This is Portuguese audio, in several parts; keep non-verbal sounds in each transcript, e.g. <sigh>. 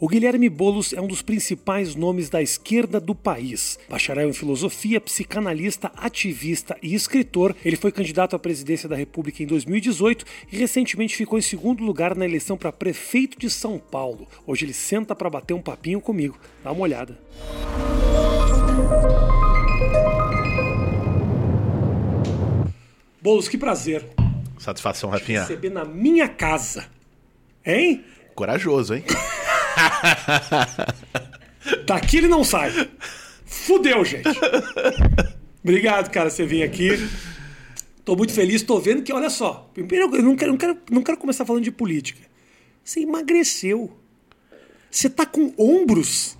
O Guilherme Bolos é um dos principais nomes da esquerda do país. Bacharel em filosofia, psicanalista, ativista e escritor, ele foi candidato à presidência da República em 2018 e recentemente ficou em segundo lugar na eleição para prefeito de São Paulo. Hoje ele senta para bater um papinho comigo. Dá uma olhada. Bolos, que prazer. Satisfação, Rafinha. Receber na minha casa. Hein? Corajoso, hein? <laughs> <laughs> Daqui ele não sai. Fudeu, gente. Obrigado, cara, você vir aqui. Tô muito feliz, tô vendo que, olha só. Primeiro, eu não quero, não quero, não quero começar falando de política. Você emagreceu. Você tá com ombros,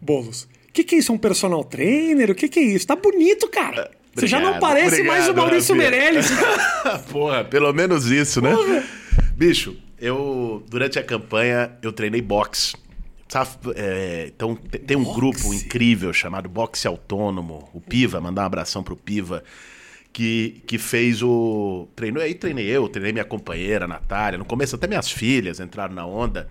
Bolos. O que, que é isso? É um personal trainer? O que, que é isso? Tá bonito, cara. Você já não Obrigado, parece mais o obrigado, Maurício. Meirelles. <laughs> Porra, pelo menos isso, né? Porra. Bicho, eu, durante a campanha, eu treinei boxe. É, então, te- tem um Boxe? grupo incrível chamado Boxe Autônomo, o Piva, mandar um abração pro Piva, que, que fez o. Treinou, aí treinei eu, treinei minha companheira, Natália. No começo, até minhas filhas entraram na onda,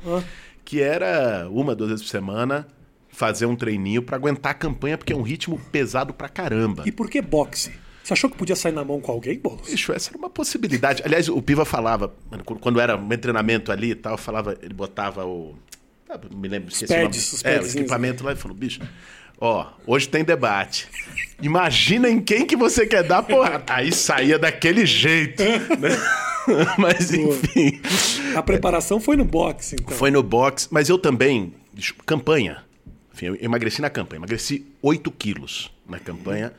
que era uma, duas vezes por semana fazer um treininho pra aguentar a campanha, porque é um ritmo pesado pra caramba. E por que boxe? Você achou que podia sair na mão com alguém, Bolos? Bicho, essa era uma possibilidade. Aliás, o Piva falava, mano, quando- era um treinamento ali e tal, falava, ele botava o. ah, não me lembro, esqueci pads, o nome. É, o equipamento lá e falou, bicho, ó, hoje tem debate. Imagina em quem que você quer dar porrada. Aí saía daquele jeito. né? <laughs> Mas enfim. A preparação foi no boxe, então. Foi no boxe, mas eu também, campanha. Enfim, eu emagreci na campanha, emagreci 8 quilos na campanha.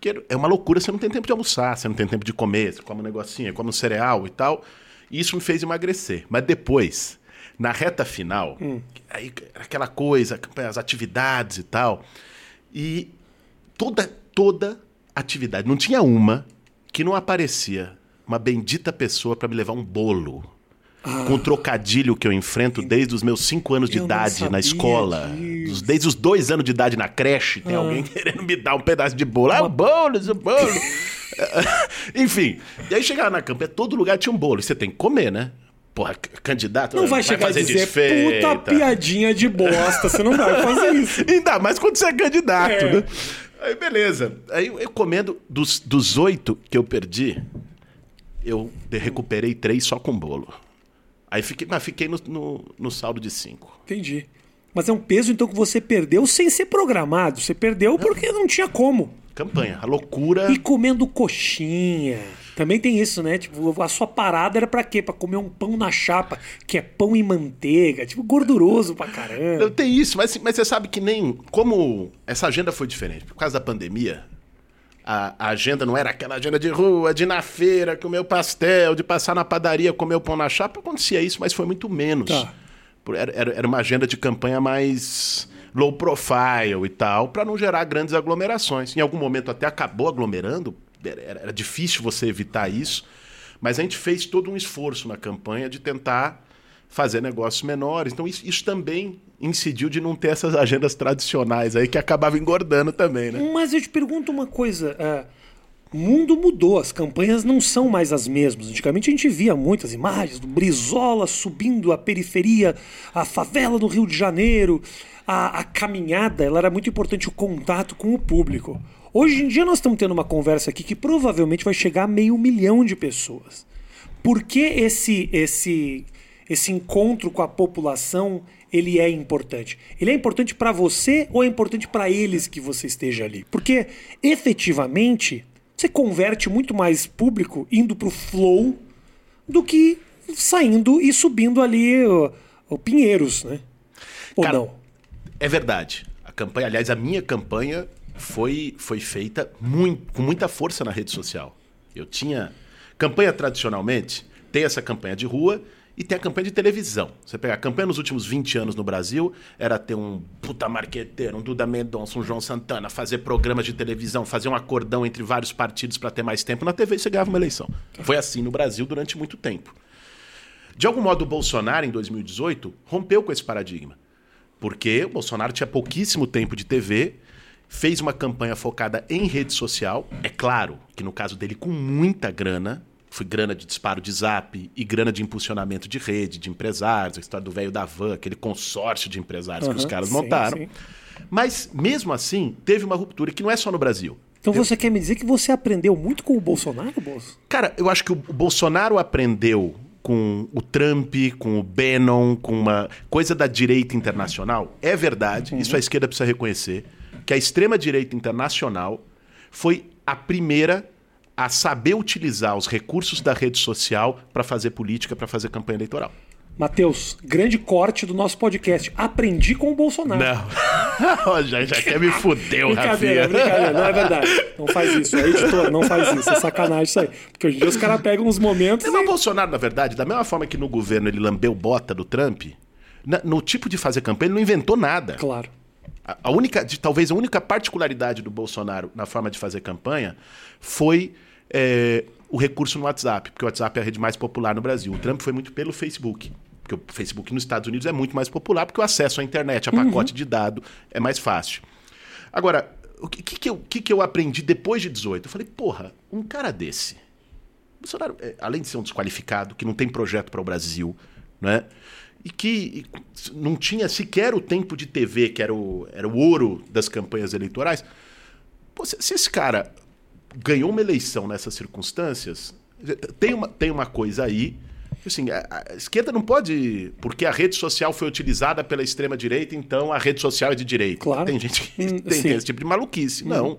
Porque é uma loucura, você não tem tempo de almoçar, você não tem tempo de comer, você come um negocinho, come um cereal e tal. E isso me fez emagrecer. Mas depois, na reta final, aí aquela coisa, as atividades e tal. E toda, toda atividade, não tinha uma que não aparecia uma bendita pessoa para me levar um bolo. Com o trocadilho que eu enfrento desde os meus cinco anos de idade na escola. disso. Desde os dois anos de idade na creche, tem alguém <laughs> querendo me dar um pedaço de bolo. Ah, o bolo, o bolo. <laughs> Enfim, e aí chegava na campanha, todo lugar tinha um bolo. Você tem que comer, né? Porra, candidato Não vai chegar e fazer dizer, desfeita. puta piadinha de bosta. Você não vai fazer isso. <laughs> Ainda mais quando você é candidato, É. né? Aí, beleza. Aí eu comendo dos, oito que eu perdi, eu recuperei três só com bolo. Aí fiquei, mas fiquei no, no, no saldo de cinco. Entendi. Mas é um peso, então, que você perdeu sem ser programado. Você perdeu porque não tinha como. Campanha, a loucura. E comendo coxinha. Também tem isso, né? Tipo, a sua parada era pra quê? Pra comer um pão na chapa, que é pão e manteiga. Tipo, gorduroso pra caramba. Não, Tem isso, mas, mas você sabe que nem. Como essa agenda foi diferente, por causa da pandemia, a, a agenda não era aquela agenda de rua, de ir na feira, comer o pastel, de passar na padaria, comer o pão na chapa. Acontecia isso, mas foi muito menos. Tá. Era, era, era uma agenda de campanha mais low profile e tal, para não gerar grandes aglomerações. Em algum momento até acabou aglomerando, era, era- era difícil você evitar isso, mas a gente fez todo um esforço na campanha de tentar fazer negócios menores. Então isso, isso também incidiu de não ter essas agendas tradicionais aí que acabava engordando também, né? Mas eu te pergunto uma coisa. é, o mundo mudou, as campanhas não são mais as mesmas. Antigamente a gente via muitas imagens do Brizola subindo a periferia, a favela do Rio de Janeiro, a, a caminhada, ela era muito importante o contato com o público. Hoje em dia nós estamos tendo uma conversa aqui que provavelmente vai chegar a meio milhão de pessoas. Por que esse, esse, esse encontro com a população ele é importante? Ele é importante para você ou é importante para eles que você esteja ali? Porque efetivamente você converte muito mais público indo pro flow do que saindo e subindo ali o, o Pinheiros, né? Ou Cara, não? É verdade. A campanha, aliás, a minha campanha foi, foi feita muito, com muita força na rede social. Eu tinha. Campanha tradicionalmente tem essa campanha de rua e tem a campanha de televisão. Você pegar a campanha nos últimos 20 anos no Brasil era ter um puta marqueteiro, um Duda Mendonça, um João Santana, fazer programas de televisão, fazer um acordão entre vários partidos para ter mais tempo na TV você ganhava uma eleição. Foi assim no Brasil durante muito tempo. De algum modo, o Bolsonaro, em 2018, rompeu com esse paradigma. Porque o Bolsonaro tinha pouquíssimo tempo de TV, fez uma campanha focada em rede social. É claro que no caso dele, com muita grana, Foi grana de disparo de zap e grana de impulsionamento de rede, de empresários, a história do velho da van, aquele consórcio de empresários que os caras sim, montaram. sim. Mas, mesmo assim, teve uma ruptura que não é só no Brasil. Então você quer me dizer que você aprendeu muito com o Bolsonaro, Bolso? Cara, eu acho que o Bolsonaro aprendeu com o Trump, com o Bannon, com uma coisa da direita internacional. É verdade, isso a esquerda precisa reconhecer, que a extrema-direita internacional foi a primeira a saber utilizar os recursos da rede social para fazer política, para fazer campanha eleitoral. Matheus, grande corte do nosso podcast. Aprendi com o Bolsonaro. Não. <laughs> já, já quer me <laughs> fuder, Brincadeira, Rafinha. brincadeira. Não é verdade. Não faz isso. É editor, não faz isso. É sacanagem isso aí. Porque hoje em dia os caras pegam uns momentos mas o e... Bolsonaro, na verdade, da mesma forma que no governo ele lambeu bota do Trump, no tipo de fazer campanha ele não inventou nada. Claro. A, única, talvez a única particularidade do Bolsonaro na forma de fazer campanha foi é, o recurso no WhatsApp, porque o WhatsApp é a rede mais popular no Brasil. O Trump foi muito pelo Facebook. Porque o Facebook nos Estados Unidos é muito mais popular, porque o acesso à internet, a pacote de dado, é mais fácil. Agora, o que, que, que eu, que, que eu aprendi depois de 18? Eu falei, porra, um cara desse. Bolsonaro, é, além de ser um desqualificado, que não tem projeto para o Brasil, né? E que não tinha sequer o tempo de TV, que era o, era o ouro das campanhas eleitorais. Pô, se, se esse cara ganhou uma eleição nessas circunstâncias, tem uma, tem uma coisa aí. Assim, a, a esquerda não pode. Porque a rede social foi utilizada pela extrema-direita, então a rede social é de direita. Claro. Tem gente que Hum, tem, tem esse tipo de maluquice. Não.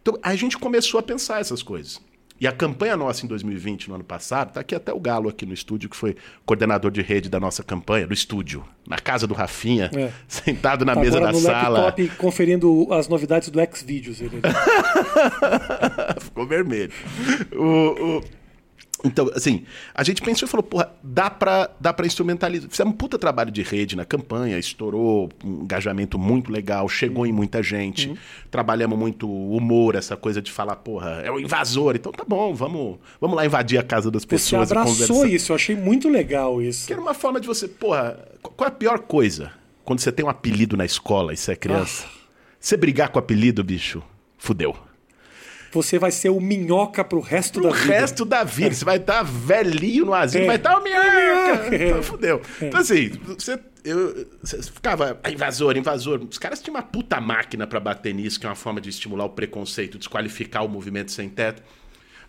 Então a gente começou a pensar essas coisas. E a campanha nossa em 2020, no ano passado, tá aqui até o Galo aqui no estúdio, que foi coordenador de rede da nossa campanha, no estúdio, na casa do Rafinha, É. <laughs> sentado na Tá mesa da sala. laptop conferindo as novidades do Xvideos. Ele... <laughs> Ficou vermelho. O- o- Então, assim, a gente pensou e falou, porra, dá pra, dá pra instrumentalizar. Fizemos um puta trabalho de rede na campanha, estourou um engajamento muito legal, chegou em muita gente. Trabalhamos muito humor, essa coisa de falar, porra, é o invasor. Então tá bom, vamos, vamos lá invadir a casa das Você pessoas e abraçou isso, eu achei muito legal isso. Que era uma forma de você, porra, qual é a pior coisa? Quando você tem um apelido na escola e você é criança. Você brigar com o apelido, bicho, fudeu. Você vai ser o minhoca pro resto Pro da vida. resto da vida. Você vai estar velhinho no asilo, É. vai estar o minhoca. minhoca. <laughs> Então, fudeu. Então, assim, você, eu, você ficava "Ah, invasor, invasor. Os caras tinham uma puta máquina pra bater nisso, que é uma forma de estimular o preconceito, desqualificar o movimento sem teto.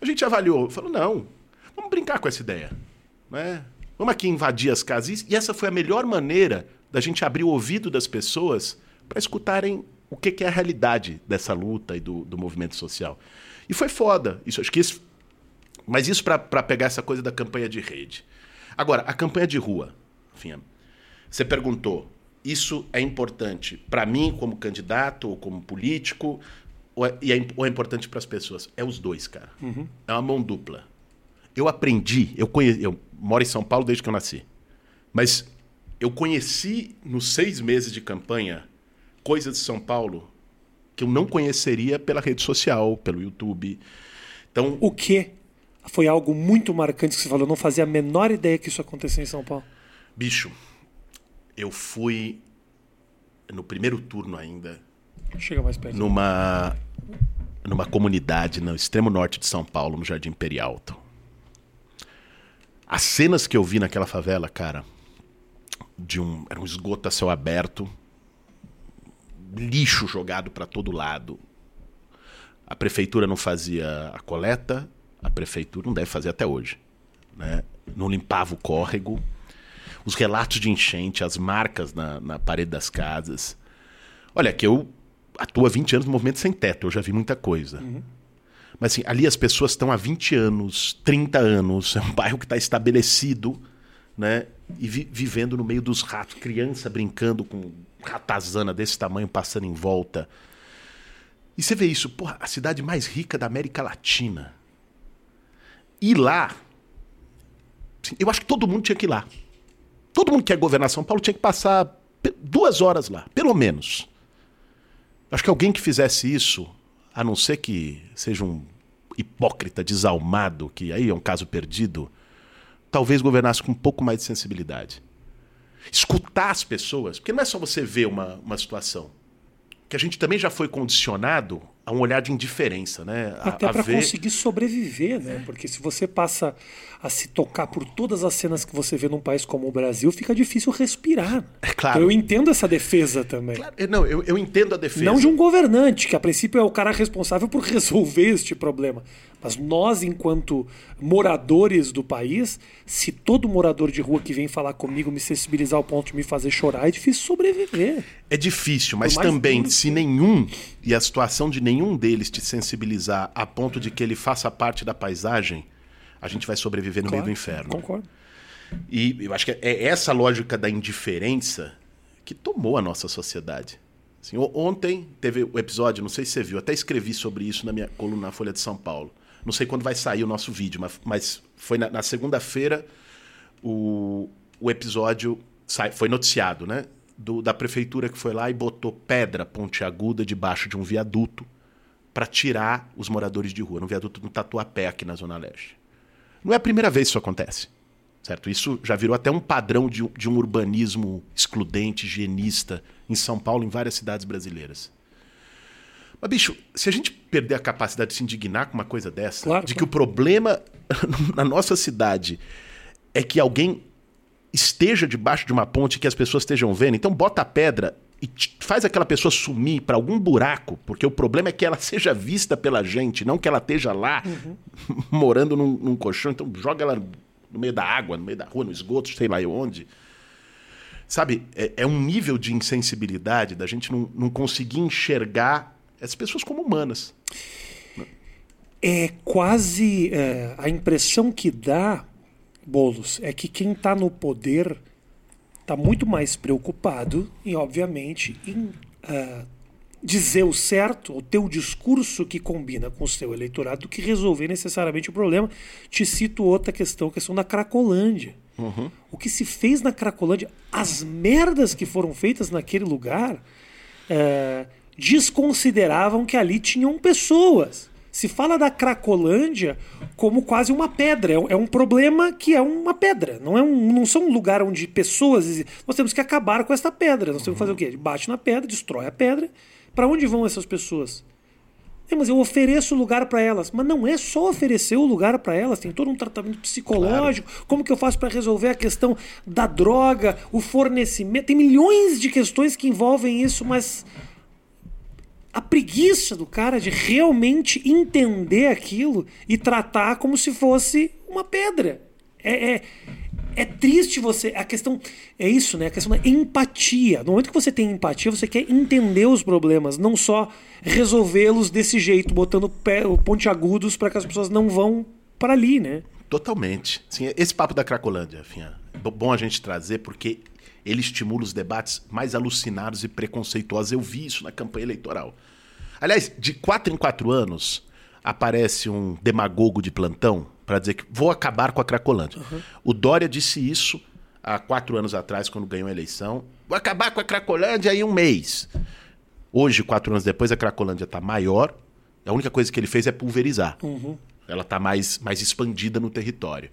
A gente avaliou, falou, não, vamos brincar com essa ideia. Né? Vamos aqui invadir as casas. E essa foi a melhor maneira da gente abrir o ouvido das pessoas para escutarem o que, que é a realidade dessa luta e do, do movimento social. E foi foda. Isso, acho que isso mas isso para pegar essa coisa da campanha de rede. Agora, a campanha de rua, enfim, você perguntou, isso é importante para mim como candidato ou como político, ou é, e é, ou é importante para as pessoas? É os dois, cara. É uma mão dupla. Eu aprendi, eu, conhe, eu moro em São Paulo desde que eu nasci, mas eu conheci nos seis meses de campanha coisas de São Paulo que eu não conheceria pela rede social, pelo YouTube. Então, O que foi algo muito marcante que você falou? Eu não fazia a menor ideia que isso acontecia em São Paulo. Bicho, eu fui no primeiro turno ainda, Chega mais perto. numa numa comunidade no extremo norte de São Paulo, no Jardim Imperial. As cenas que eu vi naquela favela, cara, de um era um esgoto a céu aberto, lixo jogado para todo lado. A prefeitura não fazia a coleta, a prefeitura não deve fazer até hoje, né? Não limpava o córrego. Os relatos de enchente, as marcas na, na parede das casas. Olha, que eu atuo há 20 anos no movimento sem teto, eu já vi muita coisa. Mas assim, ali as pessoas estão há 20 anos, 30 anos, é um <laughs> bairro que está estabelecido, né? E vi- vivendo no meio dos ratos, criança brincando com ratazana desse tamanho passando em volta. E você vê isso, porra, a cidade mais rica da América Latina. E lá, eu acho que todo mundo tinha que ir lá. Todo mundo que quer governar São Paulo tinha que passar duas horas lá, pelo menos. Acho que alguém que fizesse isso, a não ser que seja um hipócrita desalmado, que aí é um caso perdido, talvez governasse com um pouco mais de sensibilidade. Escutar as pessoas, porque não é só você ver uma, uma situação. Que a gente também já foi condicionado a um olhar de indiferença, né? A, Até para ver- conseguir sobreviver, né? Porque se você passa a se tocar por todas as cenas que você vê num país como o Brasil, fica difícil respirar. É claro. Então eu entendo essa defesa também. Claro, Não, eu, eu entendo a defesa. Não de um governante, que a princípio é o cara responsável por <laughs> resolver este problema. Mas nós, enquanto moradores do país, se todo morador de rua que vem falar comigo me sensibilizar ao ponto de me fazer chorar, é difícil sobreviver. É difícil, mas também, duro se nenhum, e a situação de nenhum deles te sensibilizar a ponto de que ele faça parte da paisagem, a gente vai sobreviver no meio do inferno. Concordo. E eu acho que é essa lógica da indiferença que tomou a nossa sociedade. Assim, ontem teve o episódio, não sei se você viu, até escrevi sobre isso na minha coluna na Folha de São Paulo. Não sei quando vai sair o nosso vídeo, mas, mas foi na, na segunda-feira o, o episódio sai- foi noticiado, né? Do- da prefeitura que foi lá e botou pedra pontiaguda debaixo de um viaduto para tirar os moradores de rua, no viaduto do Tatuapé, aqui na Zona Leste. Não é a primeira vez que isso acontece. Certo? Isso já virou até um padrão de, um- de um urbanismo excludente, higienista, em São Paulo, em várias cidades brasileiras. Mas, bicho, se a gente perder a capacidade de se indignar com uma coisa dessa, Claro, de claro. que o problema <laughs> na nossa cidade é que alguém esteja debaixo de uma ponte que as pessoas estejam vendo, então bota a pedra e faz aquela pessoa sumir para algum buraco, porque o problema é que ela <laughs> seja vista pela gente, não que ela esteja lá <laughs> morando num, num colchão, então joga ela no meio da água, no meio da rua, no esgoto, sei lá onde. Sabe, é, é um nível de insensibilidade da gente não, não conseguir enxergar as pessoas como humanas. É quase é, a impressão que dá, Bolos, é que quem está no poder está muito mais preocupado em, obviamente, em ah, dizer o certo, ou ter o discurso que combina com o seu eleitorado, do que resolver necessariamente o problema. Te cito outra questão, a questão da Cracolândia. O que se fez na Cracolândia, as merdas que foram feitas naquele lugar, é, desconsideravam que ali tinham pessoas. Se fala da Cracolândia como quase uma pedra. É um- É um problema que é uma pedra. Não, é um, não são um lugar onde pessoas. Nós temos que acabar com esta pedra. Nós temos que fazer o quê? Bate na pedra, destrói a pedra. Para onde vão essas pessoas? É, mas eu ofereço lugar para elas. Mas não é só oferecer o lugar para elas, tem todo um tratamento psicológico. Como que eu faço para resolver a questão da droga, o fornecimento? Tem milhões de questões que envolvem isso, mas a preguiça do cara de realmente entender aquilo e tratar como se fosse uma pedra. É, é, é triste você. A questão. É isso, né? A questão da empatia. No momento que você tem empatia, você quer entender os problemas, não só resolvê-los desse jeito, botando pontiagudos para que as pessoas não vão para ali, né? Totalmente. Sim, esse papo da Cracolândia, Finha, bom a gente trazer porque ele estimula os debates mais alucinados e preconceituosos. Eu vi isso na campanha eleitoral. Aliás, de quatro em quatro anos aparece um demagogo de plantão para dizer que vou acabar com a Cracolândia. O Dória disse isso há quatro anos atrás, quando ganhou a eleição. Vou acabar com a Cracolândia em um mês. Hoje, quatro anos depois, a Cracolândia está maior. A única coisa que ele fez é pulverizar. Ela está mais, mais expandida no território.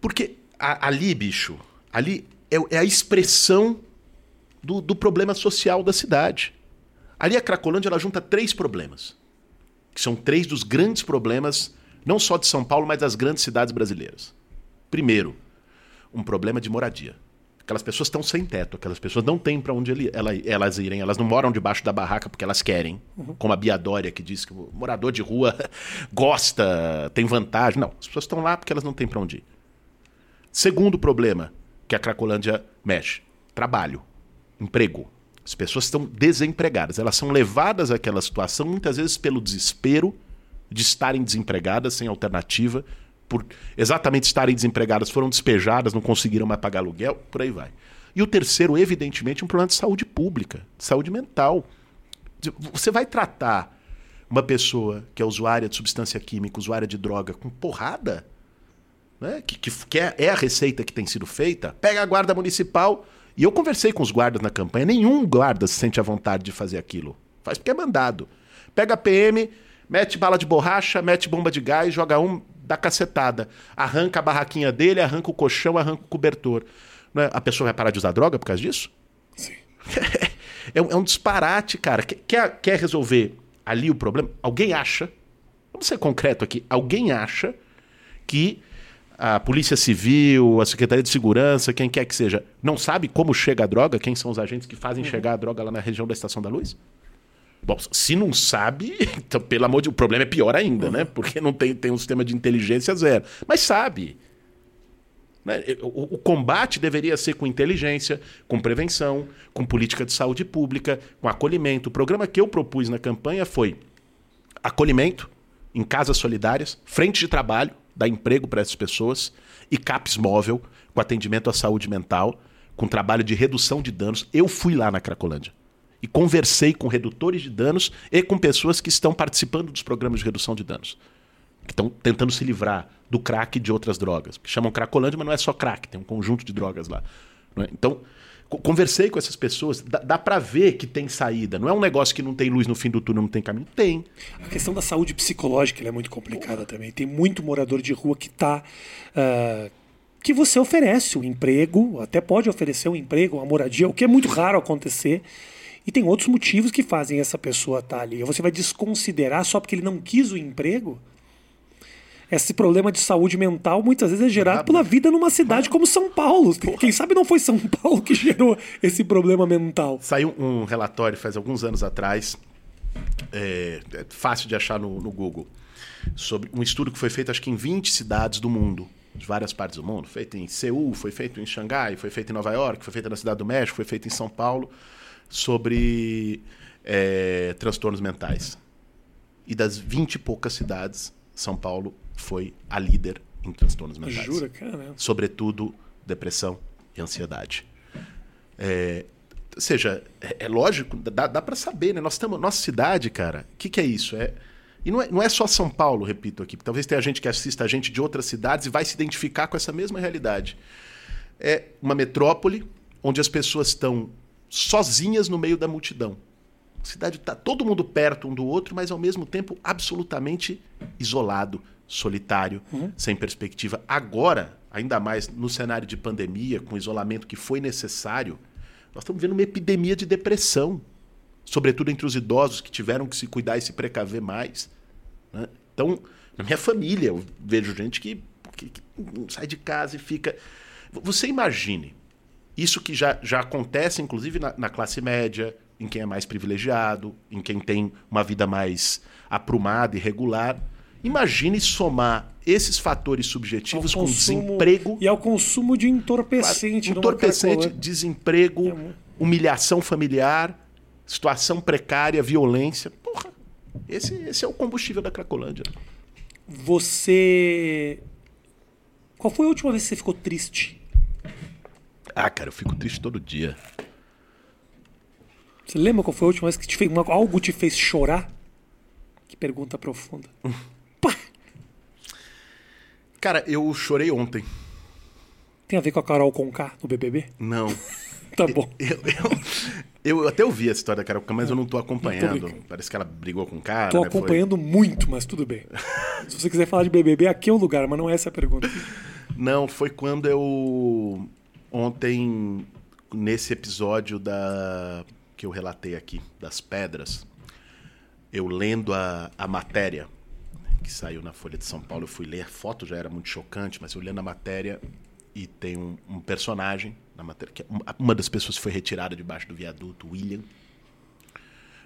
Porque a- ali, bicho, ali é, é a expressão do, do problema social da cidade. Ali a Cracolândia ela junta três problemas. Que são três dos grandes problemas, não só de São Paulo, mas das grandes cidades brasileiras. Primeiro, um problema de moradia. Aquelas pessoas estão sem teto, aquelas pessoas não têm para onde ele- ela- elas irem, elas não moram debaixo da barraca porque elas querem, como a Bia Dória que diz que o morador de rua <laughs> gosta, tem vantagem. Não, as pessoas estão lá porque elas não têm para onde ir. Segundo problema que a Cracolândia mexe: trabalho, emprego. As pessoas estão desempregadas, elas são levadas àquela situação muitas vezes pelo desespero de estarem desempregadas, sem alternativa, por exatamente estarem desempregadas, foram despejadas, não conseguiram mais pagar aluguel, por aí vai. E o terceiro, evidentemente, um problema de saúde pública, de saúde mental. Você vai tratar uma pessoa que é usuária de substância química, usuária de droga, com porrada, né? que, que, que é, é a receita que tem sido feita, pega a guarda municipal. E eu conversei com os guardas na campanha, nenhum guarda se sente à vontade de fazer aquilo. Faz porque é mandado. Pega a PM, mete bala de borracha, mete bomba de gás, joga um, dá cacetada. Arranca a barraquinha dele, arranca o colchão, arranca o cobertor. Né? A pessoa vai parar de usar droga por causa disso? Sim. <laughs> é, um, é um disparate, cara. Quer- Quer, quer resolver ali o problema. Alguém acha, vamos ser concreto aqui, alguém acha que a Polícia Civil, a Secretaria de Segurança, quem quer que seja, não sabe como chega a droga, quem são os agentes que fazem chegar a droga lá na região da Estação da Luz? Bom, se não sabe, <laughs> então, pelo amor de Deus, o problema é pior ainda, né? Porque não tem, tem um sistema de inteligência zero. Mas sabe. Né? O, o, combate deveria ser com inteligência, com prevenção, com política de saúde pública, com acolhimento. O programa que eu propus na campanha foi acolhimento em casas solidárias, frente de trabalho, dar emprego para essas pessoas, e CAPS móvel, com atendimento à saúde mental, com trabalho de redução de danos. Eu fui lá na Cracolândia e conversei com redutores de danos e com pessoas que estão participando dos programas de redução de danos, que estão tentando se livrar do crack e de outras drogas. Chamam Cracolândia, mas não é só crack, tem um conjunto de drogas lá. É? Então, conversei com essas pessoas, dá, dá para ver que tem saída. Não é um negócio que não tem luz no fim do túnel, não tem caminho. Tem. A questão da saúde psicológica é muito complicada também. Tem muito morador de rua que está. Uh, que você oferece um emprego, até pode oferecer um emprego, uma moradia, o que é muito raro acontecer. E tem outros motivos que fazem essa pessoa estar tá ali. Você vai desconsiderar só porque ele não quis o emprego? Esse problema de saúde mental muitas vezes é gerado pela vida numa cidade como São Paulo. Quem sabe não foi São <laughs> Paulo que gerou esse problema mental. Saiu um relatório faz alguns anos atrás, é, é fácil de achar no, no Google, sobre um estudo que foi feito acho que em 20 cidades do mundo de várias partes do mundo, feito em Seul, foi feito em Xangai, foi feito em Nova York, foi feito na Cidade do México, foi feito em São Paulo sobre é, transtornos mentais. E das vinte e poucas cidades, São Paulo foi a líder em transtornos mentais. Jura, cara? Sobretudo depressão e ansiedade. É, ou seja, é, é lógico, dá, dá para saber, né? Nós estamos, nossa cidade, cara, o que, que é isso? É, e não é, não é só São Paulo, repito aqui. Talvez tenha gente que assista a gente de outras cidades e vai se identificar com essa mesma realidade. É uma metrópole onde as pessoas estão sozinhas no meio da multidão. A cidade está todo mundo perto um do outro, mas ao mesmo tempo absolutamente isolado, solitário, uhum. sem perspectiva. Agora, ainda mais no cenário de pandemia, com isolamento que foi necessário, nós estamos vendo uma epidemia de depressão, sobretudo entre os idosos que tiveram que se cuidar e se precaver mais. Né? Então, na minha família, eu vejo gente que, que, que sai de casa e fica. Você imagine isso que já, já acontece, inclusive, na, na, classe média, em quem é mais privilegiado, em quem tem uma vida mais aprumada e regular. Imagine somar esses fatores subjetivos consumo, com desemprego. E ao consumo de entorpecente. Entorpecente, desemprego, é humilhação familiar, situação precária, violência. Porra, esse, esse é o combustível da Cracolândia. Você. Qual foi a última vez que você ficou triste? Ah, cara, eu fico triste todo dia. Você lembra qual foi a última vez que te fez, algo te fez chorar? Que pergunta profunda. <laughs> Cara, eu chorei ontem. Tem a ver com a Carol Conká no BBB? Não. <laughs> tá bom. Eu, eu, eu, até ouvi a história da Carol Conká, mas eu não tô acompanhando. Não tô Parece que ela brigou com o cara. Tô né? acompanhando foi... muito, mas tudo bem. <laughs> Se você quiser falar de BBB, aqui é o lugar, mas não é essa a pergunta. Não, foi quando eu Ontem, nesse episódio da que eu relatei aqui, das pedras, eu lendo a, a matéria que saiu na Folha de São Paulo, eu fui ler, a foto já era muito chocante, mas eu lendo a matéria e tem um, um personagem na matéria, que é uma, das pessoas foi retirada debaixo do viaduto, William,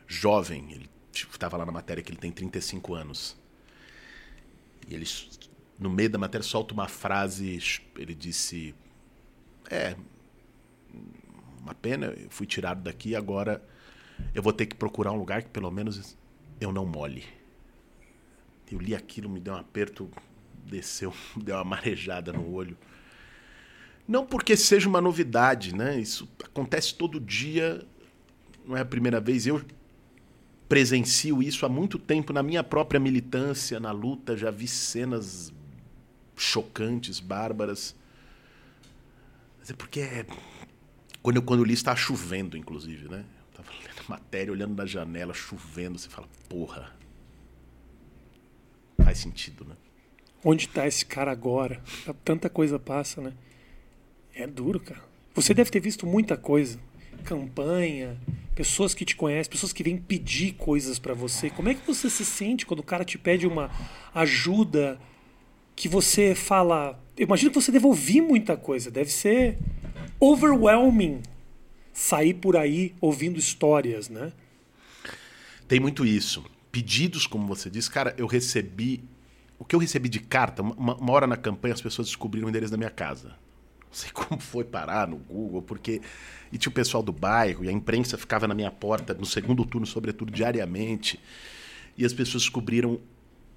jovem, ele estava lá na matéria que ele tem 35 anos. E ele, no meio da matéria, solta uma frase, ele disse é, uma pena, eu fui tirado daqui, agora eu vou ter que procurar um lugar que pelo menos eu não molhe. Eu li aquilo, me deu um aperto, desceu, <laughs> deu uma marejada no olho. Não porque seja uma novidade, né? Isso acontece todo dia, não é a primeira vez. Eu presencio isso há muito tempo na minha própria militância, na luta, já vi cenas chocantes, bárbaras. Mas é porque é... quando, eu, quando eu li estava chovendo, inclusive, né? Eu tava lendo matéria, olhando na janela, chovendo, você fala, porra. Faz sentido, né? Onde está esse cara agora? Tanta coisa passa, né? É duro, cara. Você deve ter visto muita coisa. Campanha, pessoas que te conhecem, pessoas que vêm pedir coisas para você. Como é que você se sente quando o cara te pede uma ajuda que você fala. Eu imagino que você deve ouvir muita coisa, deve ser overwhelming sair por aí ouvindo histórias, né? Tem muito isso. Pedidos, como você disse, cara, eu recebi. O que eu recebi de carta, uma, uma hora na campanha as pessoas descobriram o endereço da minha casa. Não sei <laughs> como foi parar no Google, porque. E tinha o pessoal do bairro, e a imprensa ficava na minha porta no segundo turno, sobretudo diariamente. E as pessoas descobriram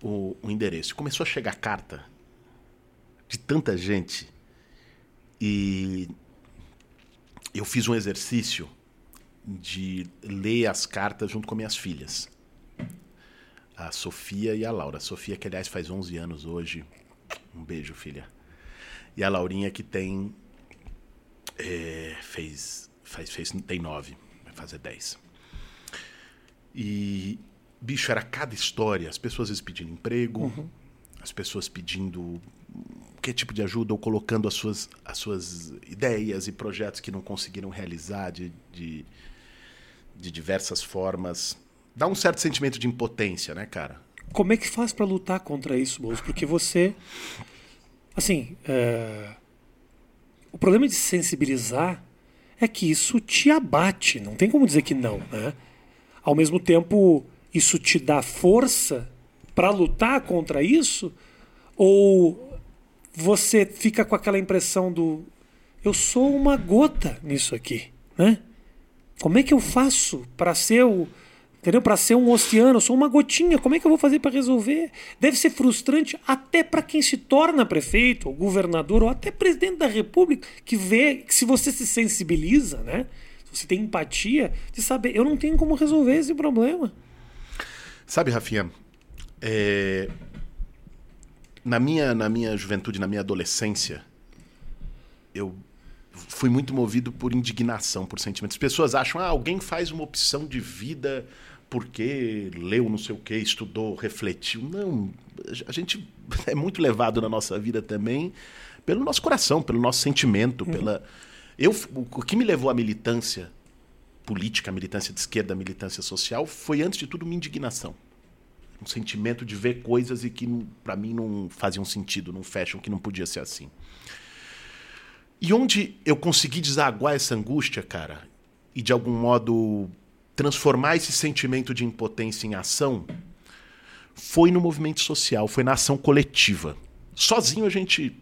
o, o endereço. Começou a chegar carta de tanta gente. E eu fiz um exercício de ler as cartas junto com minhas filhas. A Sofia e a Laura. A Sofia, que aliás faz 11 anos hoje. Um beijo, filha. E a Laurinha, que tem. É, fez, faz, fez. Tem 9, vai fazer 10. E, bicho, era cada história. As pessoas vezes pedindo emprego, uhum. as pessoas pedindo que tipo de ajuda ou colocando as suas, as suas ideias e projetos que não conseguiram realizar de, de, de diversas formas. Dá um certo sentimento de impotência, né, cara? Como é que faz para lutar contra isso, Bolso? Porque você. Assim. É... O problema de se sensibilizar é que isso te abate. Não tem como dizer que não, né? Ao mesmo tempo, isso te dá força para lutar contra isso? Ou você fica com aquela impressão do eu sou uma gota nisso aqui, né? Como é que eu faço para ser o entendeu? Para ser um oceano, eu sou uma gotinha. Como é que eu vou fazer para resolver? Deve ser frustrante até para quem se torna prefeito, ou governador, ou até presidente da República, que vê que se você se sensibiliza, né? Se você tem empatia de saber, eu não tenho como resolver esse problema. Sabe, Rafinha, é, na minha, na minha juventude, na minha adolescência, eu fui muito movido por indignação, por sentimentos. As pessoas acham, ah, alguém faz uma opção de vida porque leu não sei o que, estudou, refletiu. Não, a gente <laughs> é muito levado na nossa vida também pelo nosso coração, pelo nosso sentimento, uhum. pela eu o que me levou à militância política, militância de esquerda, militância social, foi antes de tudo uma indignação um sentimento de ver coisas e que para mim não faziam sentido, não fecham, que não podia ser assim. E onde eu consegui desaguar essa angústia, cara, e de algum modo transformar esse sentimento de impotência em ação, foi no movimento social, foi na ação coletiva. Sozinho a gente,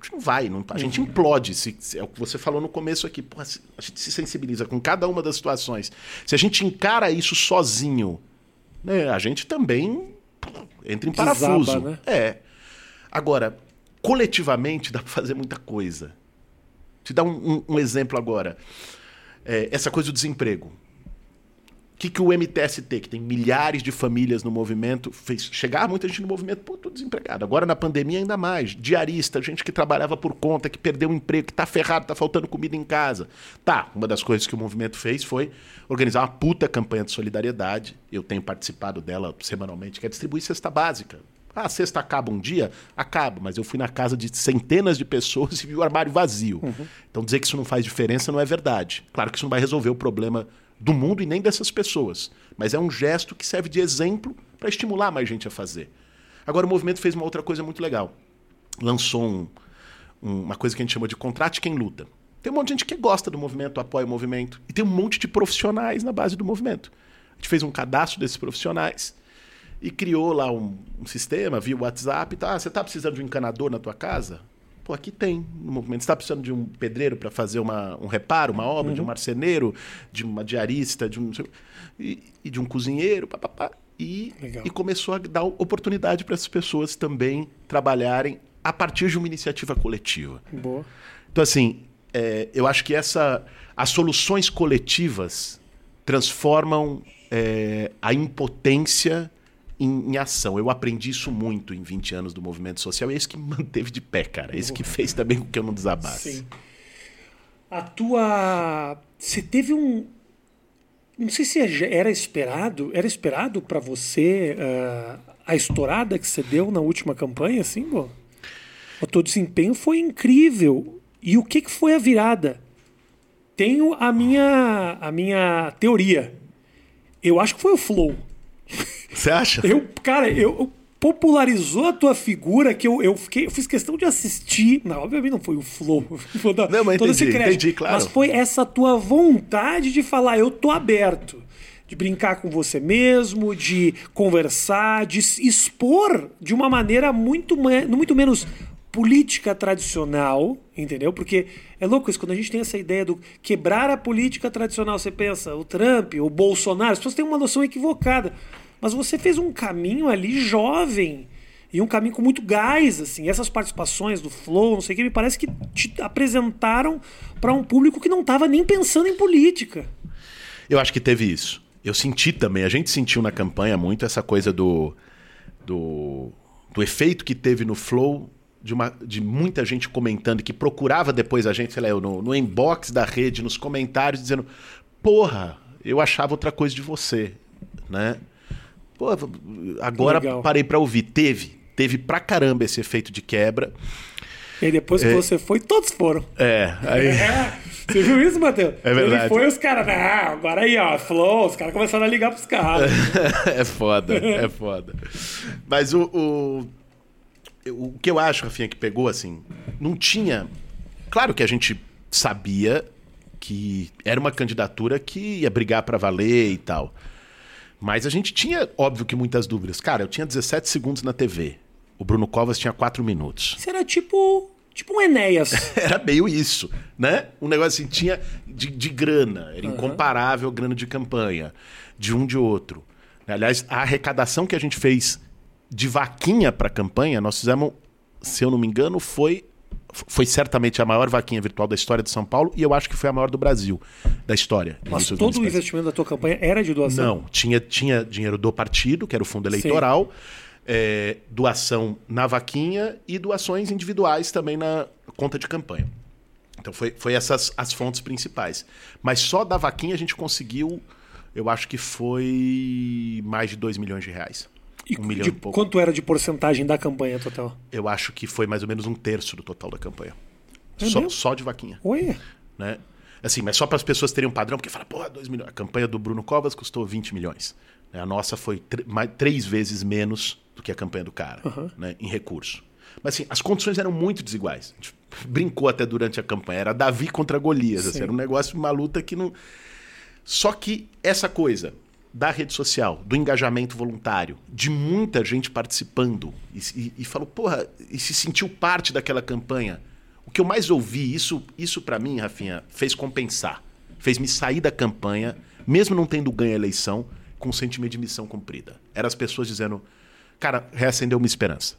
a gente não vai, não, a gente implode. Se, se, é o que você falou no começo aqui. Porra, a gente se sensibiliza com cada uma das situações. Se a gente encara isso sozinho né, a gente também entra em parafuso. Desaba, né? É. Agora, coletivamente <laughs> dá para fazer muita coisa. Te dar um, um, um exemplo agora. É, essa coisa do desemprego. O que, que o MTST, que tem milhares de famílias no movimento, fez chegar muita gente no movimento, pô, tô desempregado. Agora na pandemia ainda mais. Diarista, gente que trabalhava por conta, que perdeu o emprego, que tá ferrado, tá faltando comida em casa. Tá, uma das coisas que o movimento fez foi organizar uma puta campanha de solidariedade. Eu tenho participado dela semanalmente, que é distribuir cesta básica. Ah, a cesta acaba um dia? Acaba, mas eu fui na casa de centenas de pessoas <laughs> e vi o armário vazio. Uhum. Então dizer que isso não faz diferença não é verdade. Claro que isso não vai resolver o problema do mundo e nem dessas pessoas. Mas é um gesto que serve de exemplo para estimular mais gente a fazer. Agora, o movimento fez uma outra coisa muito legal. Lançou um, um, uma coisa que a gente chama de contrate quem luta. Tem um monte de gente que gosta do movimento, apoia o movimento. E tem um monte de profissionais na base do movimento. A gente fez um cadastro desses profissionais e criou lá um, um sistema via WhatsApp. Tá, ah, você está precisando de um encanador na tua casa? Pô, aqui tem no movimento. Você está precisando de um pedreiro para fazer uma, um reparo, uma obra, uhum. de um uhum. marceneiro, de uma diarista, de um, e, e de um cozinheiro, papapá. E, e começou a dar oportunidade para essas pessoas também trabalharem a partir de uma iniciativa coletiva. Boa. Então, assim, é, eu acho que essa, as soluções coletivas transformam é, a impotência em, em, ação. Eu aprendi isso muito em 20 anos do movimento social e é isso que me <laughs> manteve de pé, cara. É isso que fez também com que eu não desabasse. Sim. A tua. Você teve um. Não sei se é era esperado. Era esperado para você uh, a estourada que você deu na última campanha, assim, pô? O teu desempenho foi incrível. E o que, que foi a virada? tenho a minha, a minha teoria. Eu acho que foi o Flow. Você acha? Eu, cara, eu popularizou a tua figura que eu, eu, fiquei, eu fiz questão de assistir. Não, obviamente não foi o Flow. <laughs> Vou dar Não, mas todo esse entendi, crédito. entendi, claro. Mas foi essa tua vontade de falar, eu tô aberto. De brincar com você mesmo, de conversar, de expor de uma maneira muito, muito menos política tradicional, entendeu? Porque é louco isso, quando a gente tem essa ideia do quebrar a política tradicional, você pensa, o Trump, o Bolsonaro, as pessoas têm uma noção equivocada. Mas você fez um caminho ali jovem e um caminho com muito gás, assim. Essas participações do Flow, não sei o que, me parece que te apresentaram para um público que não estava nem pensando em política. Eu acho que teve isso. Eu senti também, a gente sentiu na campanha muito essa coisa do, do, do efeito que teve no Flow de, uma, de muita gente comentando que procurava depois a gente, sei lá, no, no inbox da rede, nos comentários, dizendo: Porra, eu achava outra coisa de você, né? Pô, agora Legal. parei pra ouvir. Teve, teve pra caramba esse efeito de quebra. E depois que você foi, todos foram. É, aí. É, <laughs> você viu isso, Matheus? É verdade. Ele foi os caras, agora aí, ó, Flow, os caras começaram a ligar pros caras. <laughs> é foda, é foda. Mas o, o, o que eu acho, Rafinha, que pegou, assim, não tinha. Claro que a gente sabia que era uma candidatura que ia brigar pra valer e tal. Mas a gente tinha, óbvio que muitas dúvidas. Cara, eu tinha 17 segundos na TV. O Bruno Covas tinha 4 minutos. Isso era tipo, tipo um Enéas. <laughs> Era meio isso, né? Um negócio assim, tinha de, de grana, era incomparável a grana de campanha, de um de outro. Aliás, a arrecadação que a gente fez de vaquinha para campanha, nós fizemos, se eu não me engano, foi foi certamente a maior vaquinha virtual da história de São Paulo e eu acho que foi a maior do Brasil, da história. Mas todo o investimento da tua campanha era de doação? Não, tinha, tinha dinheiro do partido, que era o fundo eleitoral, é, doação na vaquinha e doações individuais também na conta de campanha. Então foi, foi essas as fontes principais. Mas só da vaquinha a gente conseguiu, eu acho que foi mais de 2 milhões de reais. E um milhão de e pouco. quanto era de porcentagem da campanha total? Eu acho que foi mais ou menos um terço do total da campanha. É só, só de vaquinha. Oi? né? Assim, mas só para as pessoas terem um padrão, porque fala, porra, 2 milhões. A campanha do Bruno Covas custou 20 milhões. né? A nossa foi três vezes menos do que a campanha do cara, né? em recurso. Mas assim, as condições eram muito desiguais. A gente <laughs> brincou até durante a campanha. Era Davi contra Golias. assim, Sim. era um negócio, uma luta que não. Só que essa coisa da rede social, do engajamento voluntário, de muita gente participando e, e, e falou, porra, e se sentiu parte daquela campanha. O que eu mais ouvi, isso, isso para mim, Rafinha, fez compensar. Fez me sair da campanha, mesmo não tendo ganho a eleição, com um sentimento de missão cumprida. Eram as pessoas dizendo, cara, reacendeu uma esperança.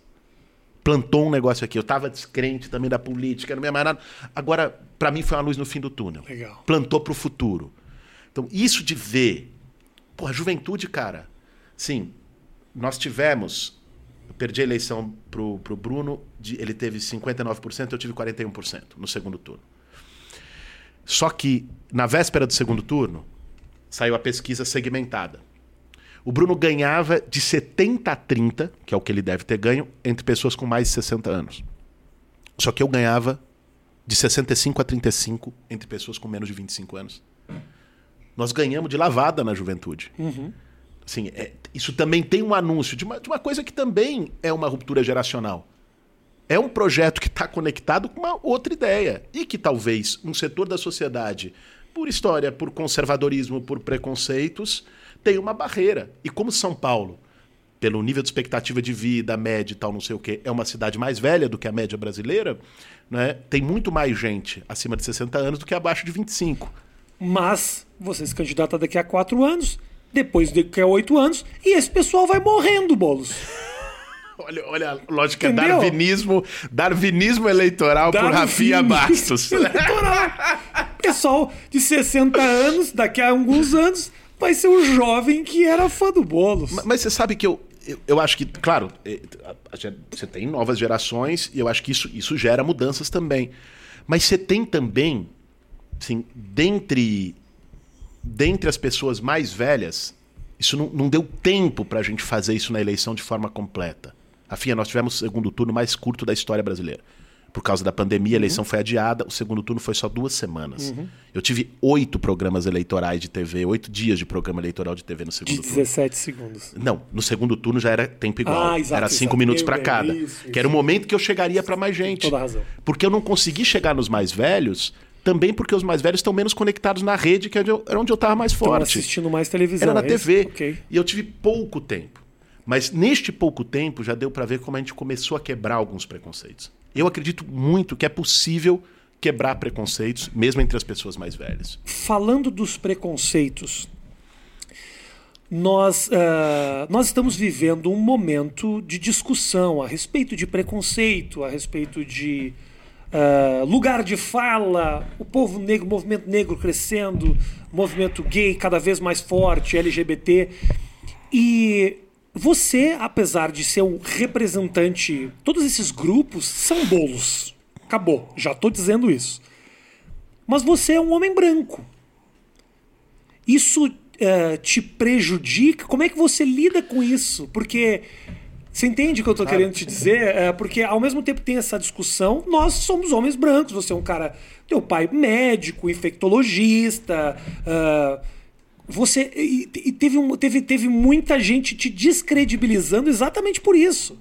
Plantou um negócio aqui. Eu tava descrente também da política, não me mais nada. Agora, para mim, foi uma luz no fim do túnel. Legal. Plantou pro futuro. Então, isso de ver. Pô, a juventude, cara. Sim, nós tivemos. Eu perdi a eleição pro, pro Bruno, de- ele teve 59%, eu tive 41% no segundo turno. Só que, na véspera do segundo turno, saiu a pesquisa segmentada. O Bruno ganhava de 70 a 30, que é o que ele deve ter ganho, entre pessoas com mais de 60 anos. Só que eu ganhava de 65 a 35 entre pessoas com menos de 25 anos. Nós ganhamos de lavada na juventude. Assim, é- isso também tem um anúncio de uma, de uma coisa que também é uma ruptura geracional. É um projeto que está conectado com uma outra ideia. E que talvez um setor da sociedade, por história, por conservadorismo, por preconceitos, tenha uma barreira. E como São Paulo, pelo nível de expectativa de vida, média e tal, não sei o quê, é uma cidade mais velha do que a média brasileira, né? tem muito mais gente acima de 60 anos do que abaixo de 25. Mas você se candidata daqui a quatro anos, depois daqui a oito anos, e esse pessoal vai morrendo, Boulos. <laughs> Olha, olha a lógica, é Entendeu? darwinismo, darwinismo eleitoral por Rafinha Bastos. <laughs> Eleitoral. Pessoal de 60 anos, daqui a alguns anos, vai ser o jovem que era fã do Boulos. Ma- Mas você sabe que eu, eu, eu acho que, claro, eh, você tem novas gerações e eu acho que isso, isso gera mudanças também. Mas você tem também, assim, dentre, dentre as pessoas mais velhas, isso não, não deu tempo para a gente fazer isso na eleição de forma completa. Afim, nós tivemos o segundo turno mais curto da história brasileira. por causa da pandemia, a eleição foi adiada, o segundo turno foi só duas semanas. Eu tive oito programas eleitorais de TV, oito dias de programa eleitoral de TV no segundo De turno. 17 segundos. Não, no segundo turno já era tempo igual. Ah, exato, era cinco exato. minutos para cada. isso, que era o momento que eu chegaria para mais gente. Toda razão. Porque eu não consegui chegar nos mais velhos, também porque os mais velhos estão menos conectados na rede, que é onde eu- era onde eu estava mais forte. assistindo mais televisão. Era na é? TV. Ok. E eu tive pouco tempo. Mas neste pouco tempo já deu para ver como a gente começou a quebrar alguns preconceitos. Eu acredito muito que é possível quebrar preconceitos, mesmo entre as pessoas mais velhas. Falando dos preconceitos, nós, ah, nós estamos vivendo um momento de discussão a respeito de preconceito, a respeito de ah, lugar de fala, o povo negro, o movimento negro crescendo, movimento gay cada vez mais forte, LGBT. E você, apesar de ser o representante, todos esses grupos são bolos. Acabou, já estou dizendo isso. Mas você é um homem branco. Isso eh, te prejudica? Como é que você lida com isso? Porque você entende o que eu tô querendo te dizer? É, porque ao mesmo tempo tem essa discussão, nós somos homens brancos. Você é um cara, teu pai médico, infectologista. ah, você e, e teve, um- teve, teve muita gente te descredibilizando exatamente por isso.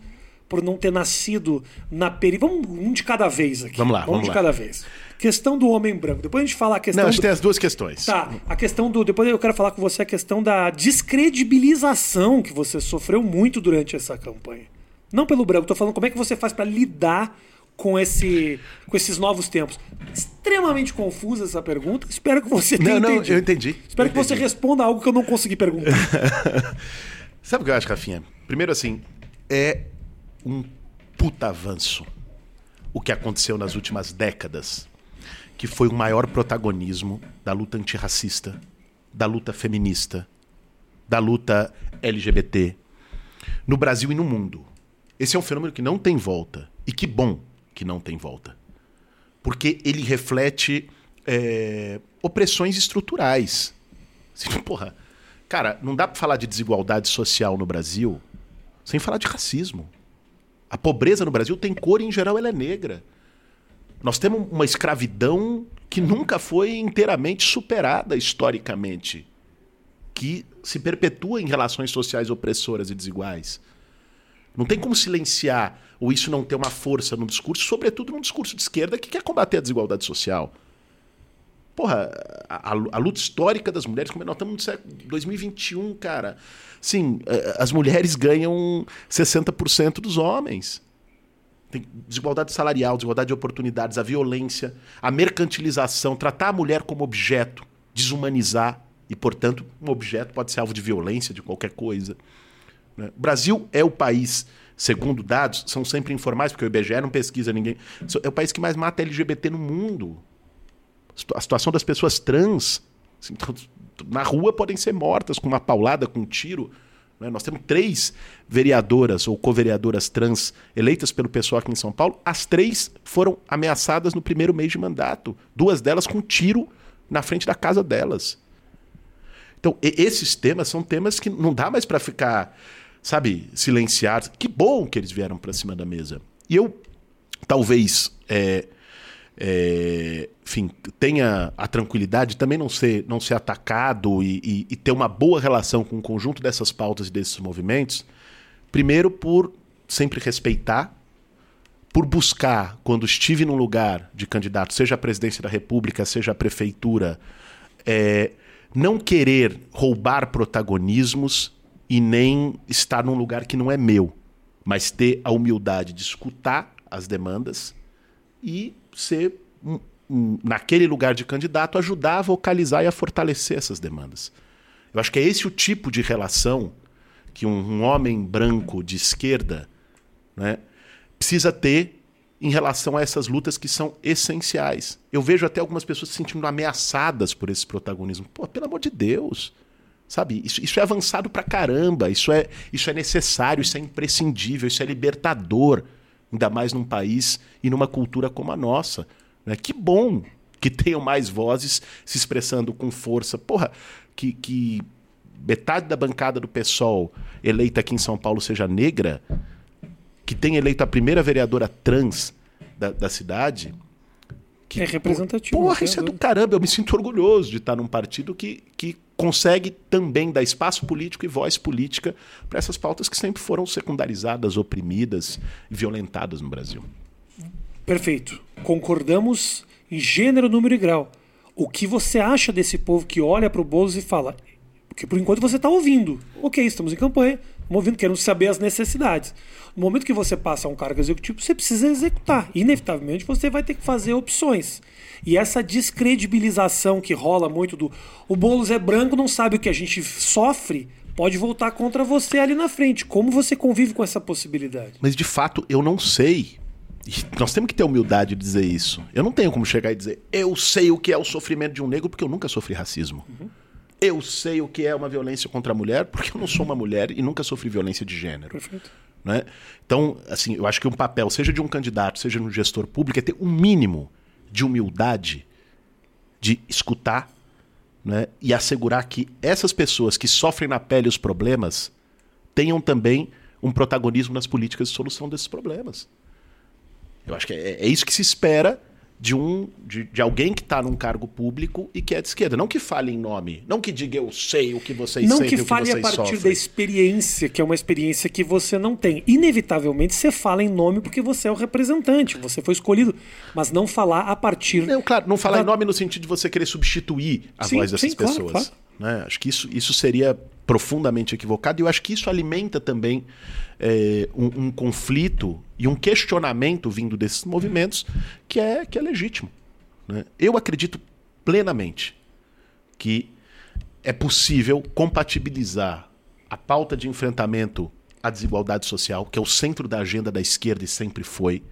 Por não ter nascido na periferia. Vamos um de cada vez aqui. Vamos lá, Vamos vamos de lá. cada vez. Questão do homem branco. Depois a gente fala a questão. Não, acho do- que tem as duas questões. Tá, a questão do. Depois eu quero falar com você a questão da descredibilização que você sofreu muito durante essa campanha. Não pelo branco, tô falando como é que você faz para lidar com, esse, com esses novos tempos. Extremamente confusa essa pergunta. Espero que você tenha Não, não, entendido. eu entendi. Espero Eu que você responda algo que eu não consegui perguntar. <laughs> Sabe o que eu acho, Rafinha? Primeiro, assim, é um puta avanço o que aconteceu nas últimas décadas, que foi o maior protagonismo da luta antirracista, da luta feminista, da luta LGBT, no Brasil e no mundo. Esse é um fenômeno que não tem volta. E que bom que não tem volta. Porque ele reflete é, opressões estruturais. Porra, cara, não dá pra falar de desigualdade social no Brasil sem falar de racismo. A pobreza no Brasil tem cor e, em geral, ela é negra. Nós temos uma escravidão que nunca foi inteiramente superada historicamente, que se perpetua em relações sociais opressoras e desiguais. Não tem como silenciar ou isso não ter uma força no discurso, sobretudo num discurso de esquerda que quer combater a desigualdade social. Porra, a, a- a luta histórica das mulheres, como é- nós estamos no século 2021, cara. Sim, eh, as mulheres ganham 60% dos homens. Tem desigualdade salarial, desigualdade de oportunidades, a violência, a mercantilização, tratar a mulher como objeto, desumanizar, e, portanto, um objeto pode ser alvo de violência, de qualquer coisa. né? O Brasil é o país, segundo dados, são sempre informais, porque o IBGE não pesquisa ninguém. É o país que mais mata LGBT no mundo. A situação das pessoas trans assim, na rua podem ser mortas com uma paulada, com um tiro. Né? Nós temos três vereadoras ou co-vereadoras trans eleitas pelo pessoal aqui em São Paulo. As três foram ameaçadas no primeiro mês de mandato. Duas delas com tiro na frente da casa delas. Então, esses temas são temas que não dá mais para ficar, sabe, silenciados. Que bom que eles vieram para cima da mesa. E eu, talvez, é, é, enfim, tenha a tranquilidade de também não ser, não ser atacado e, e- e ter uma boa relação com o conjunto dessas pautas e desses movimentos. Primeiro, por sempre respeitar, por buscar, quando estive num lugar de candidato, seja a presidência da República, seja a prefeitura, é, não querer roubar protagonismos e nem estar num lugar que não é meu, mas ter a humildade de escutar as demandas e ser, naquele lugar de candidato, ajudar a vocalizar e a fortalecer essas demandas. Eu acho que é esse o tipo de relação que um, um homem branco de esquerda né, precisa ter em relação a essas lutas que são essenciais. Eu vejo até algumas pessoas se sentindo ameaçadas por esse protagonismo. Pô, pelo amor de Deus. Sabe, isso, isso é avançado pra caramba, isso é, isso é necessário, isso é imprescindível, isso é libertador, ainda mais num país e numa cultura como a nossa. Né? Que bom que tenham mais vozes se expressando com força. Porra, que, que metade da bancada do PSOL eleita aqui em São Paulo seja negra, que tem eleito a primeira vereadora trans, da, da cidade. Que, É representativo, Porra, isso é do caramba. Eu me sinto orgulhoso de estar num partido que, que consegue também dar espaço político e voz política para essas pautas que sempre foram secundarizadas, oprimidas e violentadas no Brasil. Perfeito. Concordamos em gênero, número e grau. O que você acha desse povo que olha para o Boulos e fala. Porque por enquanto você está ouvindo. Ok, estamos em campanha, estamos ouvindo, queremos saber as necessidades. No momento que você passa a um cargo executivo, você precisa executar. Inevitavelmente você vai ter que fazer opções. E essa descredibilização que rola muito do. O Boulos é branco, não sabe o que a gente sofre, pode voltar contra você ali na frente. Como você convive com essa possibilidade? Mas de fato, eu não sei. Nós temos que ter humildade de dizer isso. Eu não tenho como chegar e dizer, eu sei o que é o sofrimento de um negro porque eu nunca sofri racismo. Eu sei o que é uma violência contra a mulher porque eu não sou uma mulher e nunca sofri violência de gênero. Perfeito. né? Então, assim, eu acho que um papel, seja de um candidato, seja de um gestor público, é ter um mínimo de humildade de escutar né? e assegurar que essas pessoas que sofrem na pele os problemas tenham também um protagonismo nas políticas de solução desses problemas. Eu acho que é, é isso que se espera de um de, de alguém que está num cargo público e que é de esquerda. Não que fale em nome, não que diga eu sei o que vocês Não sentem, que o que fale a partir sofrem. da experiência, que é uma experiência que você não tem. Inevitavelmente você fala em nome porque você é o representante, você foi escolhido, mas não falar a partir. Não, claro, não falar da- em nome no sentido de você querer substituir a Sim, voz dessas sim, claro, pessoas. né? Acho que isso, isso seria profundamente equivocado e eu acho que isso alimenta também é, um, um conflito e um questionamento vindo desses movimentos que é, que é legítimo. né? Eu acredito plenamente que é possível compatibilizar a pauta de enfrentamento à desigualdade social, que é o centro da agenda da esquerda e sempre foi,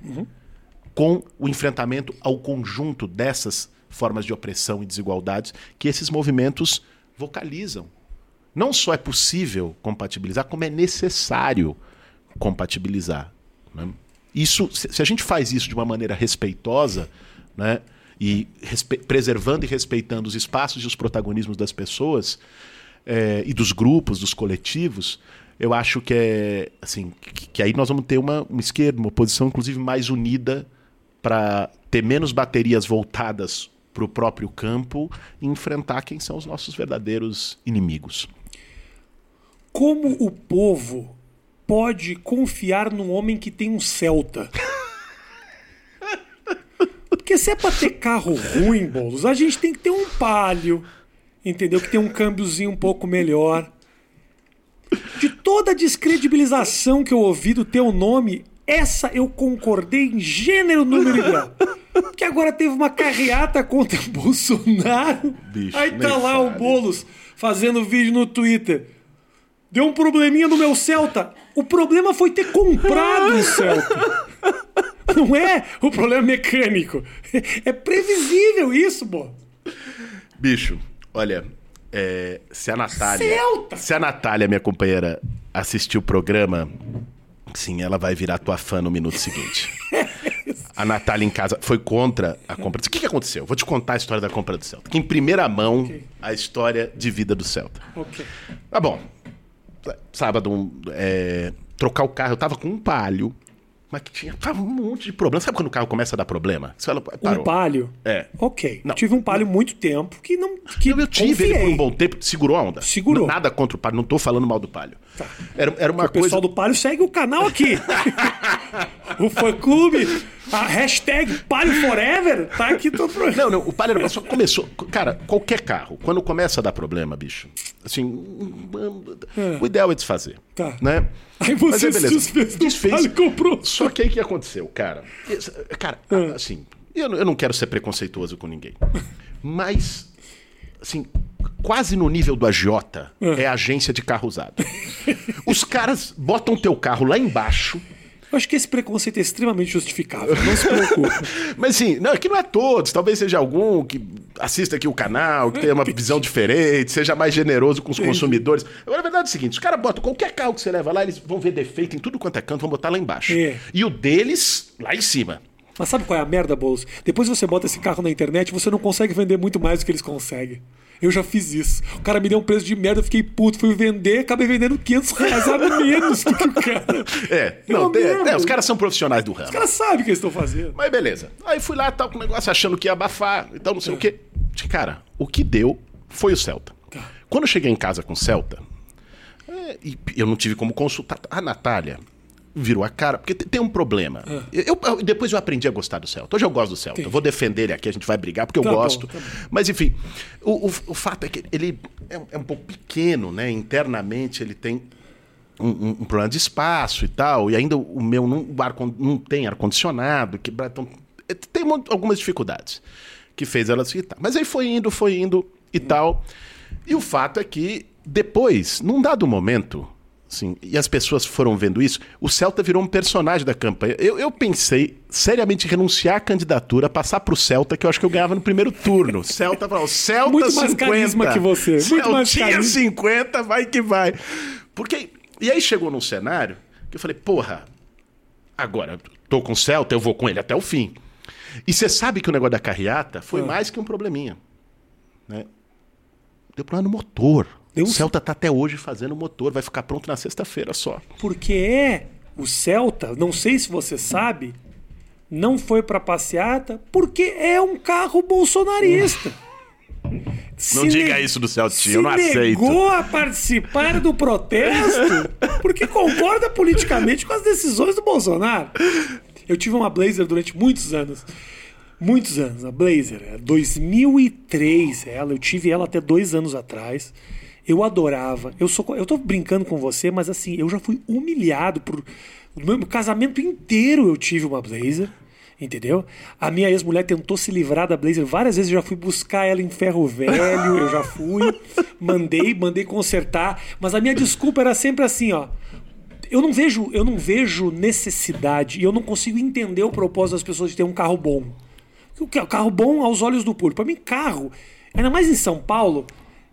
com o enfrentamento ao conjunto dessas formas de opressão e desigualdades que esses movimentos vocalizam. Não só é possível compatibilizar, como é necessário compatibilizar. Né? Isso, se a gente faz isso de uma maneira respeitosa, né, e respe- preservando e respeitando os espaços e os protagonismos das pessoas eh, e dos grupos, dos coletivos, eu acho que é assim que, que aí nós vamos ter uma, uma esquerda, uma oposição inclusive mais unida para ter menos baterias voltadas para o próprio campo e enfrentar quem são os nossos verdadeiros inimigos. Como o povo pode confiar num homem que tem um Celta? Porque se é pra ter carro ruim, Boulos, a gente tem que ter um palio, entendeu? Que tem um câmbiozinho um pouco melhor. De toda a descredibilização que eu ouvi do teu nome, essa eu concordei em gênero, número e grau. Que agora teve uma carreata contra o Bolsonaro. Bicho, Aí tá lá o fale. Boulos fazendo vídeo no Twitter. Deu um probleminha no meu Celta. O problema foi ter comprado o Celta. Não é o problema mecânico. É previsível isso, pô. Bicho, olha, é, se a Natália. Celta! Se a Natália, minha companheira, assistir o programa, sim, ela vai virar tua fã no minuto seguinte. A Natália em casa foi contra a compra. do- O que, que aconteceu? Vou te contar a história da compra do Celta. Aqui em primeira mão, Ok. a história de vida do Celta. Ok. Tá bom. Sábado, é, trocar o carro. Eu tava com um palio, mas que tinha tava um monte de problema. Sabe quando o carro começa a dar problema? Você fala, parou. Um palio. É. Ok. Não. Tive um palio muito tempo que não. Que Eu, eu tive ele por confiei. um bom tempo, segurou a onda. Segurou. Nada contra o palio, não tô falando mal do palio. Tá. Era, era uma O pessoal coisa. do Palio segue o canal aqui. <laughs> o fã clube, a hashtag Palio Forever, tá aqui todo programa. Não, não, o palio era só começou. Cara, qualquer carro, quando começa a dar problema, bicho, assim, o ideal é desfazer. Tá. Né? Aí você Mas é beleza. desfez Desfez. Comprou. Só que aí o que aconteceu, cara? Cara, Ah. assim, eu, não- eu não quero ser preconceituoso com ninguém. Mas, assim, quase no nível do agiota Ah. é a agência de carro usado. Os caras botam teu carro lá embaixo. Eu acho que esse preconceito é extremamente justificável. Não se preocupe. <laughs> Mas assim, não, aqui não é todos. Talvez seja algum que assista aqui o canal, que tenha uma <laughs> visão diferente, seja mais generoso com os consumidores. Agora, a verdade é o seguinte: os caras botam qualquer carro que você leva lá, eles vão ver defeito em tudo quanto é canto, vão botar lá embaixo. É. E o deles, lá em cima. Mas sabe qual é a merda, Boulos? Depois você bota esse carro na internet, você não consegue vender muito mais do que eles conseguem. Eu já fiz isso. O cara me deu um preço de merda, eu fiquei puto, fui vender, acabei vendendo 500 reais a menos do que o cara. <laughs> É, não, tem- mesmo. é, os caras são profissionais do ramo. Os caras sabem o que eles estão fazendo. Mas beleza. Aí fui lá, tal, com o negócio, achando que ia abafar, então não sei o quê. Cara, o que deu foi o Celta. Tá. Quando eu cheguei em casa com o Celta, é, e eu não tive como consultar. A Natália virou a cara, porque tem um problema. Eu, eu- depois eu aprendi a gostar do Celta. Hoje eu gosto do Celta. Eu vou defender ele aqui, a gente vai brigar, porque eu Tá bom, gosto. tá. Mas enfim, o, o, o fato é que ele é, um- é um pouco pequeno, né? Internamente ele tem um, um- um problema de espaço e tal, e ainda o meu não, o ar, não tem ar-condicionado, que então, eh, tem um algumas dificuldades que fez ela se irritar. Mas aí foi indo, foi indo e tal. E o fato é que depois, num dado momento, assim, e as pessoas foram vendo isso, o Celta virou um personagem da campanha. Eu, eu pensei seriamente renunciar à candidatura, passar pro Celta, que eu acho que eu ganhava no primeiro turno. <laughs> Celta falou, Celta Muito mais 50. carisma que você, muito mais Celtinha carisma. 50, vai que vai. Porque. E aí chegou num cenário que eu falei, porra, agora tô com o Celta, eu vou com ele até o fim. E você sabe que o negócio da carreata foi Ah. mais que um probleminha. Né? Deu problema no motor. O Celta tá até hoje fazendo o motor, vai ficar pronto na sexta-feira só. Porque é o Celta, não sei se você sabe, não foi pra passeata porque é um carro bolsonarista. <laughs> Se Não diga isso do Celtinho, eu não aceito. negou a participar do protesto porque concorda politicamente com as decisões do Bolsonaro. Eu tive uma Blazer durante muitos anos. Muitos anos, a Blazer. é 2003 ela, eu tive ela até dois anos atrás. Eu adorava. Eu sou, eu tô brincando com você, mas assim, eu já fui humilhado por no meu casamento inteiro eu tive uma Blazer. Entendeu? A minha ex-mulher tentou se livrar da Blazer várias vezes. Eu já fui buscar ela em ferro velho. Eu já fui, mandei, mandei consertar. Mas a minha desculpa era sempre assim, ó. Eu não vejo, eu não vejo necessidade e eu não consigo entender o propósito das pessoas de ter um carro bom. O ca- carro bom aos olhos do público. Para mim, carro, ainda mais em São Paulo,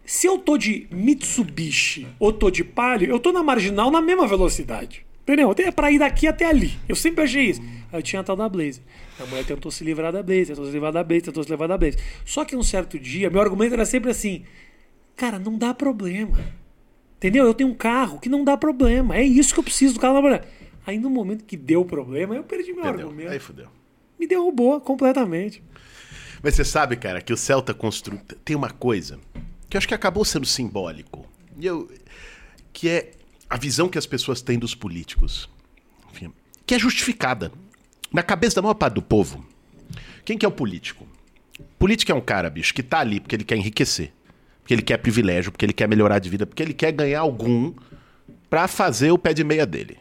se eu tô de Mitsubishi ou tô de Palio, eu tô na marginal na mesma velocidade. Entendeu? É pra ir daqui até ali. Eu sempre achei isso. Aí eu tinha a tal da Blazer. A mulher tentou se livrar da Blazer, tentou se livrar da Blazer, tentou se livrar da Blazer. Só que um certo dia, meu argumento era sempre assim: cara, não dá problema. Entendeu? Eu tenho um carro que não dá problema. É isso que eu preciso do carro mulher. Aí no momento que deu problema, eu perdi meu Entendeu? argumento. Aí fudeu. Me derrubou completamente. Mas você sabe, cara, que o Celta constru... tem uma coisa que eu acho que acabou sendo simbólico. E eu... Que é a visão que as pessoas têm dos políticos. Enfim, que é justificada. Na cabeça da maior parte do povo. Quem que é o político? Político é um cara, bicho, que tá ali porque ele quer enriquecer. Porque ele quer privilégio, porque ele quer melhorar de vida, porque ele quer ganhar algum pra fazer o pé de meia dele.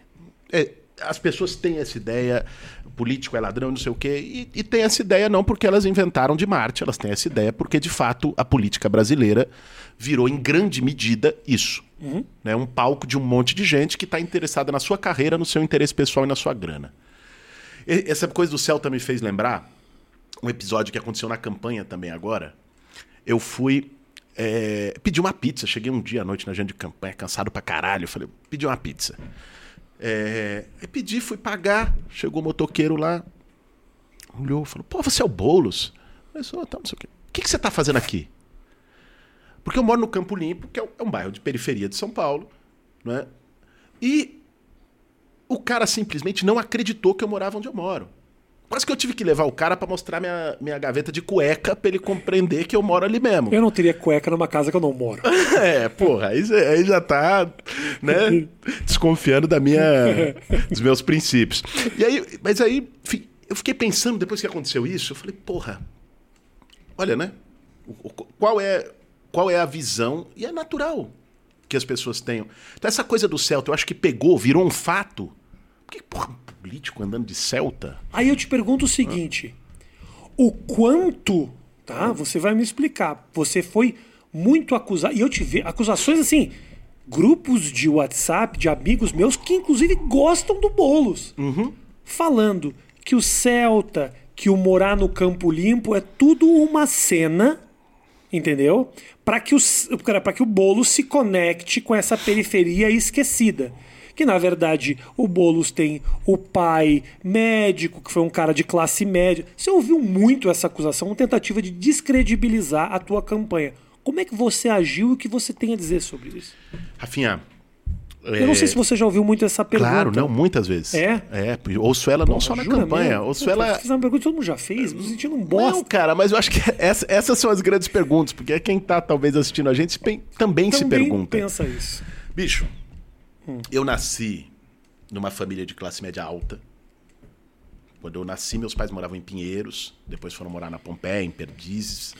É, as pessoas têm essa ideia, o político é ladrão, não sei o quê, e, e tem essa ideia não porque elas inventaram de Marte, elas têm essa ideia porque, de fato, a política brasileira virou, em grande medida, isso. Né? Um palco de um monte de gente que está interessada na sua carreira, no seu interesse pessoal e na sua grana. E- Essa coisa do Celta me fez lembrar um episódio que aconteceu na campanha também agora. Eu fui é, pedir uma pizza. Cheguei um dia à noite na agenda de campanha, cansado pra caralho. Falei, pedi uma pizza. É, eu pedi, fui pagar. Chegou o motoqueiro lá, olhou, falou: Pô, você é o Boulos? Eu falei, tá, não sei o quê. O que, que você tá fazendo aqui? Porque eu moro no Campo Limpo, que é um, é um bairro de periferia de São Paulo, né? E o cara simplesmente não acreditou que eu morava onde eu moro. Quase que eu tive que levar o cara pra mostrar minha, minha gaveta de cueca pra ele compreender que eu moro ali mesmo. Eu não teria cueca numa casa que eu não moro. <laughs> É, porra, aí, aí já tá, né, <laughs> desconfiando da minha, <laughs> dos meus princípios. E aí, mas aí, eu fiquei pensando depois que aconteceu isso, eu falei, porra, olha, né, qual é, qual é a visão, e é natural que as pessoas tenham. Então essa coisa do Celta, eu acho que pegou, virou um fato. Por que, porra, político andando de Celta? Aí eu te pergunto o seguinte: o quanto, tá? Você vai me explicar. Você foi muito acusado. E eu te vejo acusações assim, grupos de WhatsApp de amigos meus que inclusive gostam do Bolos. Falando que o Celta, que o morar no Campo Limpo é tudo uma cena, entendeu? Para que, pra que o Boulos se conecte com essa periferia esquecida. Que na verdade o Boulos tem o pai médico, que foi um cara de classe média. Você ouviu muito essa acusação, uma tentativa de descredibilizar a tua campanha. Como é que você agiu e o que você tem a dizer sobre isso? Rafinha. Eu não sei se você já ouviu muito essa pergunta. Claro, não, muitas vezes. É? É, ouço ela não só na campanha. mesmo? Ouço Pô, ela. Fiz uma pergunta que todo mundo já fez, me sentindo um bosta. Não, cara, mas eu acho que <laughs> essa- essas são as grandes perguntas, porque quem tá talvez assistindo a gente pen- também, se Também pergunta. pensa isso. Bicho, eu nasci numa família de classe média alta. Quando eu nasci, meus pais moravam em Pinheiros, depois foram morar na Pompeia, em Perdizes.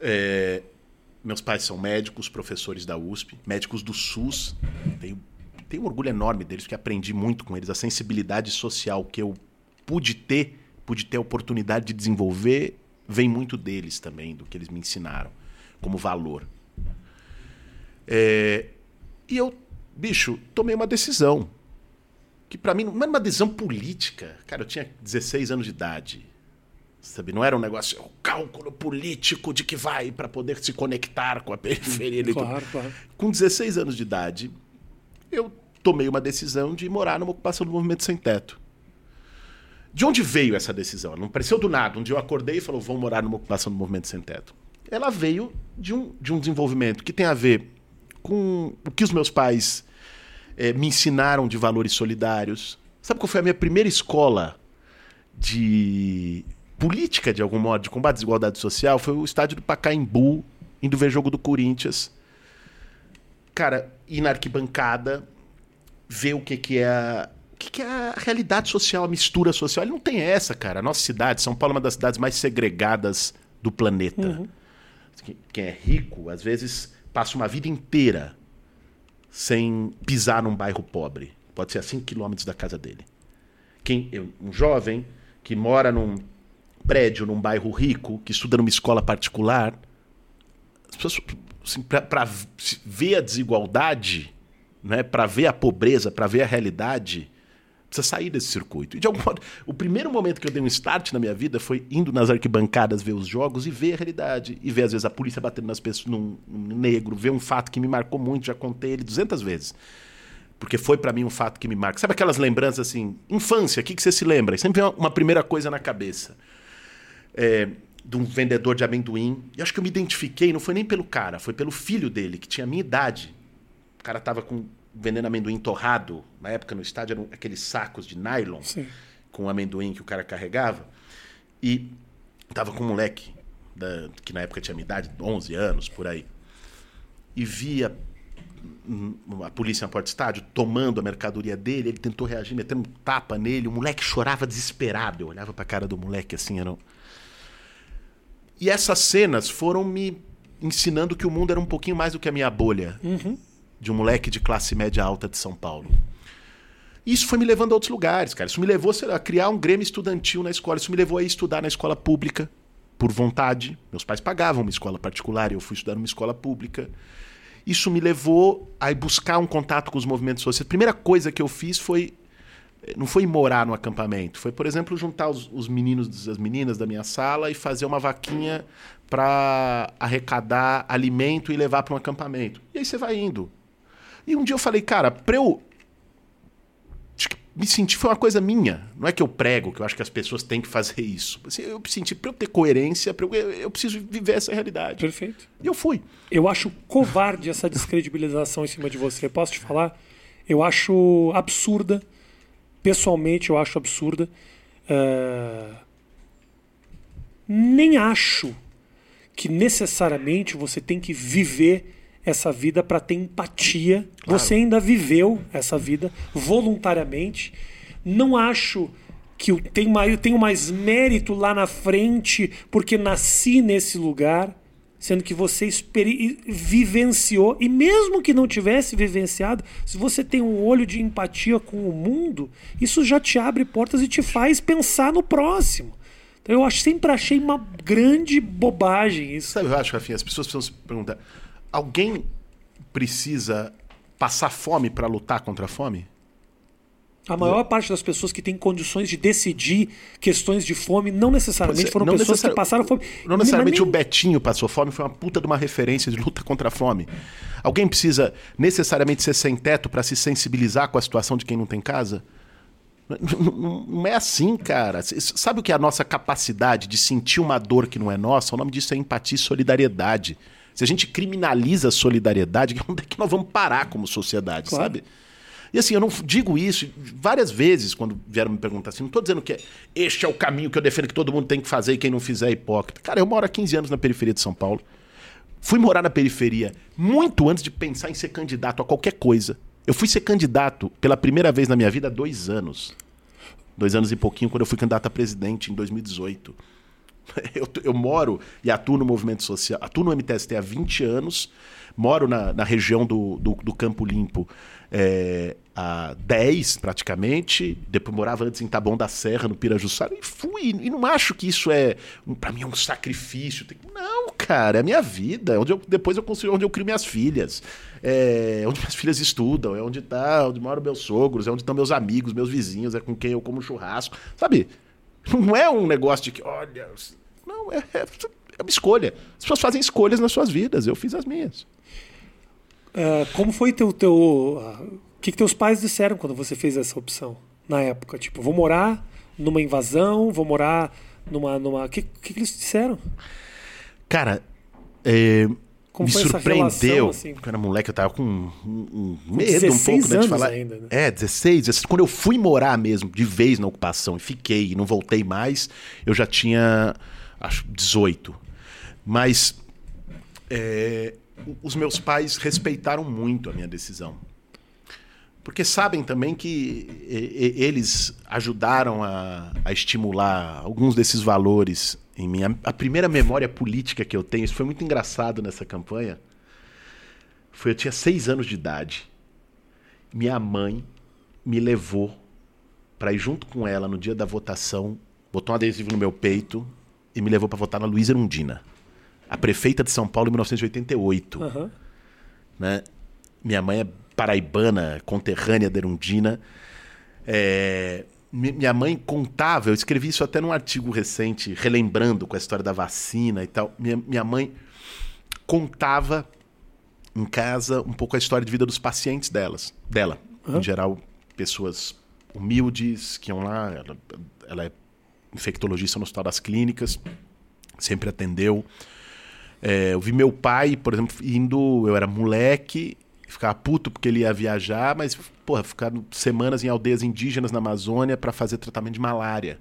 É, meus pais são médicos, professores da USP, médicos do SUS. Tenho, tenho um orgulho enorme deles, porque aprendi muito com eles. A sensibilidade social que eu pude ter, pude ter a oportunidade de desenvolver, vem muito deles também, do que eles me ensinaram como valor. É, e eu, bicho, tomei uma decisão. Que pra mim não era uma decisão política. Cara, eu tinha 16 anos de idade. Sabe? Não era um negócio, o cálculo político de que vai para poder se conectar com a periferia. Claro, claro. Com 16 anos de idade, eu tomei uma decisão de morar numa ocupação do movimento sem teto. De onde veio essa decisão? Ela não apareceu do nada. Um dia eu acordei e falou, vou morar numa ocupação do movimento sem teto. Ela veio de um, de um desenvolvimento que tem a ver com o que os meus pais eh, me ensinaram de valores solidários. Sabe qual foi a minha primeira escola de política, de algum modo, de combate à desigualdade social? Foi o estádio do Pacaembu, indo ver jogo do Corinthians. Cara, ir na arquibancada, ver o que, que é a, o que, que é a realidade social, a mistura social. Ele não tem essa, cara. A nossa cidade, São Paulo é uma das cidades mais segregadas do planeta. Que- Quem é rico, às vezes, passa uma vida inteira sem pisar num bairro pobre. Pode ser a 5 quilômetros da casa dele. Quem, um jovem que mora num prédio, num bairro rico, que estuda numa escola particular, assim, para ver a desigualdade, né, para ver a pobreza, para ver a realidade, precisa sair desse circuito. E de algum modo, o primeiro momento que eu dei um start na minha vida foi indo nas arquibancadas ver os jogos e ver a realidade. E ver, às vezes, a polícia batendo nas pessoas, num, num negro, ver um fato que me marcou muito, já contei ele 200 vezes. Porque foi pra mim um fato que me marca. Sabe aquelas lembranças assim, infância, o que, que você se lembra? E Sempre vem uma, uma primeira coisa na cabeça. É, de um vendedor de amendoim. E acho que eu me identifiquei, não foi nem pelo cara, foi pelo filho dele, que tinha a minha idade. O cara tava com, vendendo amendoim torrado. Na época no estádio eram aqueles sacos de nylon Sim. com amendoim que o cara carregava. E tava com um moleque, da- que na época tinha a minha idade, 11 anos, por aí. E via a polícia na porta do estádio tomando a mercadoria dele, ele tentou reagir, metendo um tapa nele, o moleque chorava desesperado. Eu olhava pra cara do moleque assim, era um... E essas cenas foram me ensinando que o mundo era um pouquinho mais do que a minha bolha. De um moleque de classe média alta de São Paulo. Isso foi me levando a outros lugares, cara. Isso me levou a criar um grêmio estudantil na escola. Isso me levou a estudar na escola pública, por vontade. Meus pais pagavam uma escola particular e eu fui estudar numa escola pública. Isso me levou a buscar um contato com os movimentos sociais. A primeira coisa que eu fiz foi. Não foi morar no acampamento. Foi, por exemplo, juntar os, os meninos, as meninas da minha sala e fazer uma vaquinha para arrecadar alimento e levar para um acampamento. E aí você vai indo. E um dia eu falei, cara, pra eu me senti, foi uma coisa minha. Não é que eu prego, que eu acho que as pessoas têm que fazer isso. Assim, eu me senti, pra eu ter coerência, pra eu, eu preciso viver essa realidade. Perfeito. E eu fui. Eu acho covarde essa descredibilização em cima de você. Posso te falar? Eu acho absurda. Pessoalmente, eu acho absurda. É, Nem acho que necessariamente você tem que viver essa vida para ter empatia. Você ainda viveu essa vida voluntariamente. Não acho que eu tenho mais, eu tenho mais mérito lá na frente porque nasci nesse lugar sendo que você vivenciou e mesmo que não tivesse vivenciado, se você tem um olho de empatia com o mundo, isso já te abre portas e te faz pensar no próximo. Então, eu acho, sempre achei uma grande bobagem isso. Sabe, eu acho, Rafinha, as pessoas precisam se perguntar: alguém precisa passar fome para lutar contra a fome? A maior parte das pessoas que têm condições de decidir questões de fome não necessariamente é, foram não pessoas necessari- que passaram fome. Não necessariamente Mas o Betinho passou fome, foi uma puta de uma referência de luta contra a fome. Alguém precisa necessariamente ser sem teto para se sensibilizar com a situação de quem não tem casa? Não, é assim, cara. Sabe o que é a nossa capacidade de sentir uma dor que não é nossa? O nome disso é empatia e solidariedade. Se a gente criminaliza a solidariedade, <laughs> onde é que nós vamos parar como sociedade, Claro. sabe? E assim, eu não digo isso várias vezes quando vieram me perguntar assim, não estou dizendo que é, este é o caminho que eu defendo que todo mundo tem que fazer e quem não fizer é hipócrita. Cara, eu moro há 15 anos na periferia de São Paulo. Fui morar na periferia muito antes de pensar em ser candidato a qualquer coisa. Eu fui ser candidato pela primeira vez na minha vida há dois anos. Dois anos e pouquinho, quando eu fui candidato a presidente em 2018. <laughs> Eu, eu moro e atuo no movimento social, atuo no MTST há 20 anos, moro na, na região do, do, do Campo Limpo é, há 10 praticamente, depois morava antes em Taboão da Serra, no Pirajussara, e fui. E não acho que isso é, para mim, é um sacrifício. Não, cara, é a minha vida. é Onde eu, depois eu consigo, onde eu crio minhas filhas. É onde minhas filhas estudam, é onde tá, onde moram meus sogros, é onde estão meus amigos, meus vizinhos, é com quem eu como churrasco. Sabe? Não é um negócio de que, olha. Não, é, é, é uma escolha. As pessoas fazem escolhas nas suas vidas. Eu fiz as minhas. Ah, como foi teu. teu ah, o que, que teus pais disseram quando você fez essa opção? Na época? Tipo, vou morar numa invasão, vou morar numa. numa... O que, que, que eles disseram? Cara, é, Como me surpreendeu. relação, assim? Quando era moleque, eu tava com medo 16 um pouco né, de falar. ainda, né? É, 16, 16. Quando eu fui morar mesmo, de vez na ocupação, e fiquei e não voltei mais, eu já tinha, acho, 18. Mas é, os meus pais respeitaram muito a minha decisão. Porque sabem também que eles ajudaram a, a estimular alguns desses valores em mim. A, a primeira memória política que eu tenho, isso foi muito engraçado nessa campanha, foi eu tinha seis anos de idade. Minha mãe me levou para ir junto com ela no dia da votação, botou um adesivo no meu peito e me levou para votar na Luísa Erundina, a prefeita de São Paulo em 1988 Aham. né? Minha mãe é paraibana, conterrânea da Erundina. É, minha mãe contava, eu escrevi isso até num artigo recente, relembrando com a história da vacina e tal. Minha, minha mãe contava em casa um pouco a história de vida dos pacientes delas, dela. Em geral, pessoas humildes que iam lá. Ela, ela é infectologista no Hospital das Clínicas, sempre atendeu. É, eu vi meu pai, por exemplo, indo. Eu era moleque, ficava puto porque ele ia viajar, mas, porra, ficar semanas em aldeias indígenas na Amazônia para fazer tratamento de malária.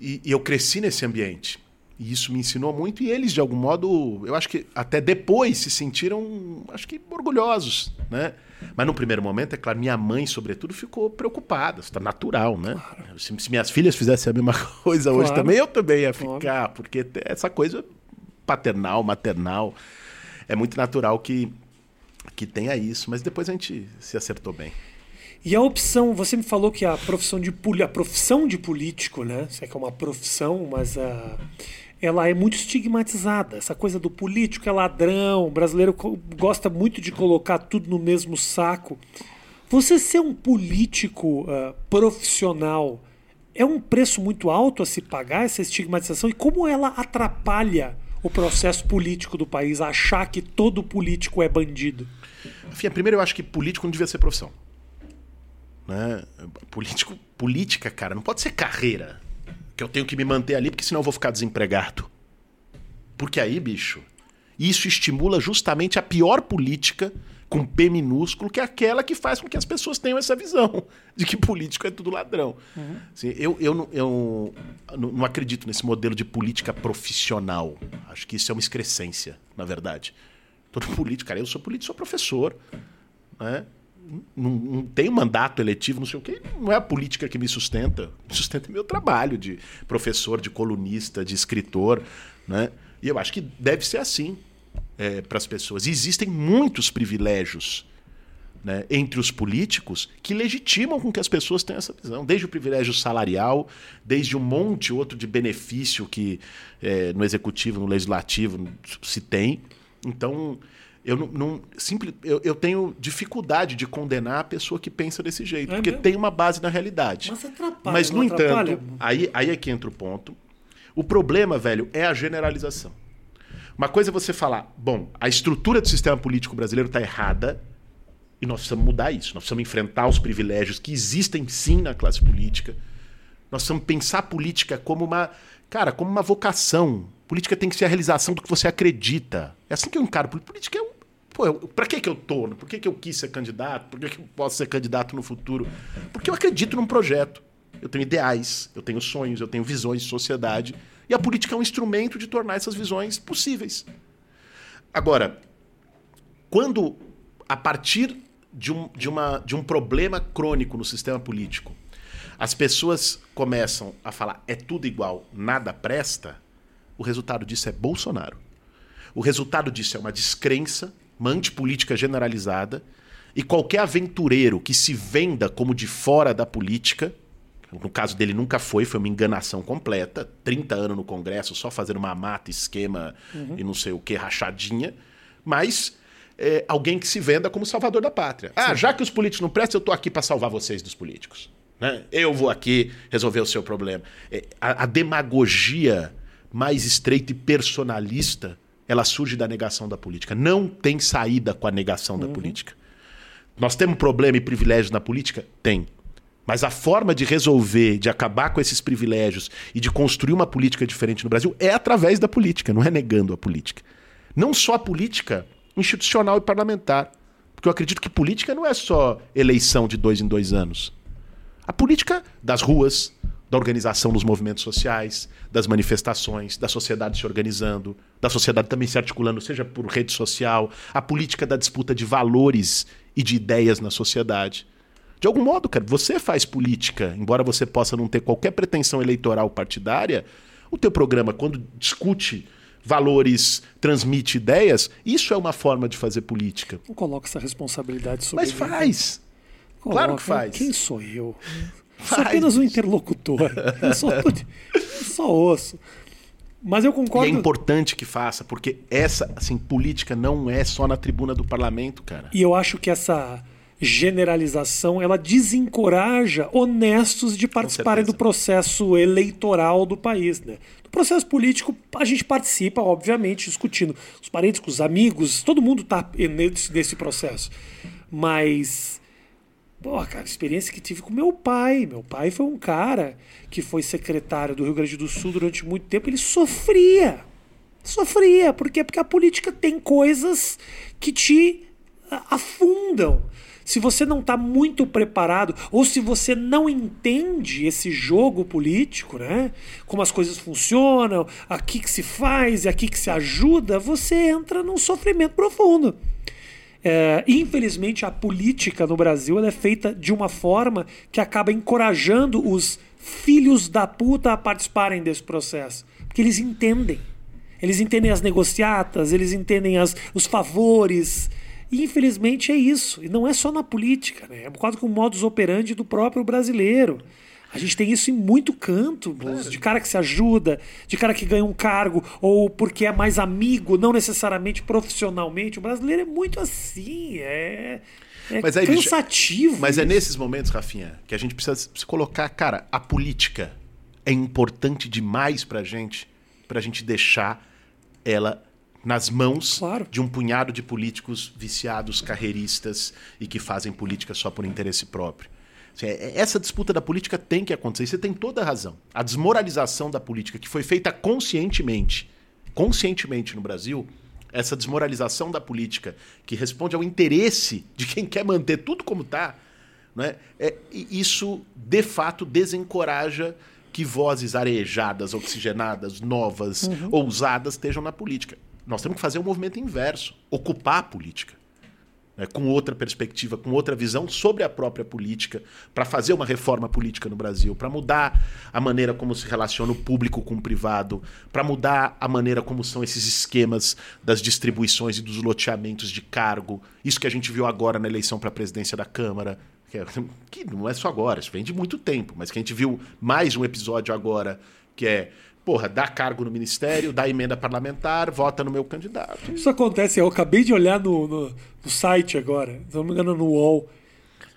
E, e eu cresci nesse ambiente. E isso me ensinou muito. E eles, de algum modo, eu acho que até depois se sentiram, acho que, orgulhosos, né? Mas no primeiro momento, é claro, minha mãe, sobretudo, ficou preocupada. Isso tá natural, né? Se, se minhas filhas fizessem a mesma <laughs> coisa hoje Claro. também, eu também ia ficar. Porque te- essa coisa paternal, maternal, é muito natural que, que tenha isso. Mas depois a gente se acertou bem. E a opção, você me falou que a profissão de a profissão de político, né? Sei que é uma profissão, mas a ela é muito estigmatizada. Essa coisa do político é ladrão, o brasileiro gosta muito de colocar tudo no mesmo saco. Você ser um político ah, profissional é um preço muito alto a se pagar essa estigmatização e como ela atrapalha o processo político do país, achar que todo político é bandido. Enfim, primeiro eu acho que político não devia ser profissão. Né? Político, política, cara, não pode ser carreira. Que eu tenho que me manter ali, porque senão eu vou ficar desempregado. Porque aí, bicho, isso estimula justamente a pior política com P minúsculo, que é aquela que faz com que as pessoas tenham essa visão de que político é tudo ladrão. Assim, eu eu, não, eu não não acredito nesse modelo de política profissional. Acho que isso é uma excrescência, na verdade. Todo político, cara, eu sou político, sou professor. Né? Não, não tenho mandato eletivo, não sei o quê. Não é a política que me sustenta. Me sustenta meu trabalho de professor, de colunista, de escritor. Né? E eu acho que deve ser assim para as pessoas. E existem muitos privilégios né, entre os políticos que legitimam com que as pessoas tenham essa visão. Desde o privilégio salarial, desde um monte outro de benefício que eh, no executivo, no legislativo se tem. Então, eu não, não simples, eu, eu tenho dificuldade de condenar a pessoa que pensa desse jeito, É porque mesmo? tem uma base na realidade. Mas atrapalha, Mas, no entanto, aí, aí é que entra o ponto. O problema, velho, é a generalização. Uma coisa é você falar, bom, a estrutura do sistema político brasileiro está errada e nós precisamos mudar isso. Nós precisamos enfrentar os privilégios que existem sim na classe política. Nós precisamos pensar a política como uma, cara, como uma vocação, Política tem que ser a realização do que você acredita. É assim que eu encaro. Política é um. Pô, eu, pra que, que eu tô? Por que, que eu quis ser candidato? Por que, que eu posso ser candidato no futuro? Porque eu acredito num projeto. Eu tenho ideais, eu tenho sonhos, eu tenho visões de sociedade. E a política é um instrumento de tornar essas visões possíveis. Agora, quando, a partir de um, de, uma, de um problema crônico no sistema político, as pessoas começam a falar é tudo igual, nada presta, o resultado disso é Bolsonaro. O resultado disso é uma descrença, uma antipolítica generalizada, e qualquer aventureiro que se venda como de fora da política, no caso dele nunca foi, foi uma enganação completa, 30 anos no Congresso só fazendo uma mata, esquema uhum. e não sei o que, rachadinha, mas é, alguém que se venda como salvador da pátria. Ah, já que os políticos não prestam, eu estou aqui para salvar vocês dos políticos. Né? Eu vou aqui resolver o seu problema. É, a, a demagogia mais estreita e personalista, ela surge da negação da política. Não tem saída com a negação uhum. da política. Nós temos problema e privilégio na política? Tem. Mas a forma de resolver, de acabar com esses privilégios e de construir uma política diferente no Brasil é através da política, não é negando a política. Não só a política institucional e parlamentar. Porque eu acredito que política não é só eleição de dois em dois anos. A política das ruas, da organização dos movimentos sociais, das manifestações, da sociedade se organizando, da sociedade também se articulando, seja por rede social, a política da disputa de valores e de ideias na sociedade. De algum modo, cara, você faz política, embora você possa não ter qualquer pretensão eleitoral partidária, o teu programa, quando discute valores, transmite ideias, isso é uma forma de fazer política. Não coloca essa responsabilidade sobre Mas faz. Coloca. Claro que faz. Quem sou eu? Sou apenas um interlocutor. Eu só, eu só ouço. Mas eu concordo. E é importante que faça, porque essa, assim, política não é só na tribuna do parlamento, cara. E eu acho que essa generalização ela desencoraja honestos de participarem do processo eleitoral do país, né? Do processo político a gente participa, obviamente, discutindo os parentes, com os amigos, todo mundo está nesse processo. Mas Pô, cara, experiência que tive com meu pai. Meu pai foi um cara que foi secretário do Rio Grande do Sul durante muito tempo. Ele sofria. Sofria. Por quê? Porque a política tem coisas que te afundam. Se você não está muito preparado, ou se você não entende esse jogo político, né? Como as coisas funcionam, aqui que se faz e aqui que se ajuda, você entra num sofrimento profundo. É, infelizmente, a política no Brasil é feita de uma forma que acaba encorajando os filhos da puta a participarem desse processo. Porque eles entendem. Eles entendem as negociatas, eles entendem as, os favores. E infelizmente é isso. E não é só na política, né? é quase que um modus operandi do próprio brasileiro. A gente tem isso em muito canto, claro. de cara que se ajuda, de cara que ganha um cargo, ou porque é mais amigo, não necessariamente profissionalmente. O brasileiro é muito assim, é, é mas aí, cansativo. Mas isso. é nesses momentos, Rafinha, que a gente precisa se colocar, cara, a política é importante demais pra gente, pra gente deixar ela nas mãos claro. de um punhado de políticos viciados, carreiristas e que fazem política só por interesse próprio. É, essa disputa da política tem que acontecer. Você tem toda a razão. A desmoralização da política, que foi feita conscientemente, conscientemente no Brasil, essa desmoralização da política, que responde ao interesse de quem quer manter tudo como está, né? é, isso de fato desencoraja que vozes arejadas, oxigenadas, novas, uhum. ousadas estejam na política. Nós temos que fazer um movimento inverso, ocupar a política né, com outra perspectiva, com outra visão sobre a própria política, para fazer uma reforma política no Brasil, para mudar a maneira como se relaciona o público com o privado, para mudar a maneira como são esses esquemas das distribuições e dos loteamentos de cargo. Isso que a gente viu agora na eleição para a presidência da Câmara. É, que não é só agora, isso vem de muito tempo, mas que a gente viu mais um episódio agora, que é porra, dá cargo no ministério, dá emenda parlamentar, vota no meu candidato. Isso acontece, eu acabei de olhar no, no, no site agora, se não me engano, no UOL.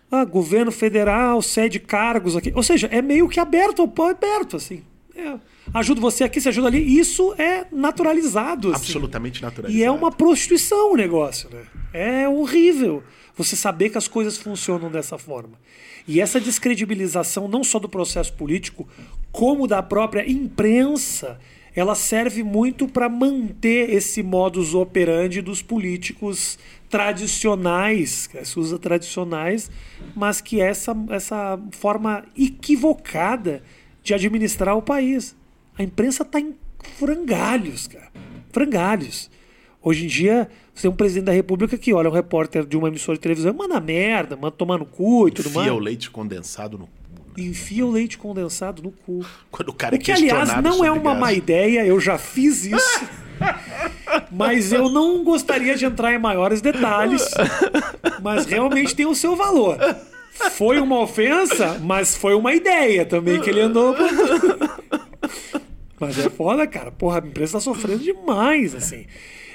Ah, governo federal cede cargos aqui. Ou seja, é meio que aberto, pau aberto, assim. É, ajuda você aqui, você ajuda ali. Isso é naturalizado. Assim. Absolutamente naturalizado. E é uma prostituição o negócio, né? É horrível você saber que as coisas funcionam dessa forma. E essa descredibilização não só do processo político, como da própria imprensa, ela serve muito para manter esse modus operandi dos políticos tradicionais, que se usa tradicionais, mas que é essa, essa forma equivocada de administrar o país. A imprensa está em frangalhos, cara. Frangalhos. Hoje em dia, você tem um presidente da República que olha um repórter de uma emissora de televisão, manda merda, manda tomar no cu e tudo Enfia mais. o leite condensado no Enfia o leite condensado no cu. Quando o cara O que, aliás, questionado não é uma gás. má ideia, eu já fiz isso. <laughs> mas eu não gostaria de entrar em maiores detalhes. Mas realmente tem o seu valor. Foi uma ofensa, mas foi uma ideia também que ele andou. Mas é foda, cara. Porra, a imprensa tá sofrendo demais, assim.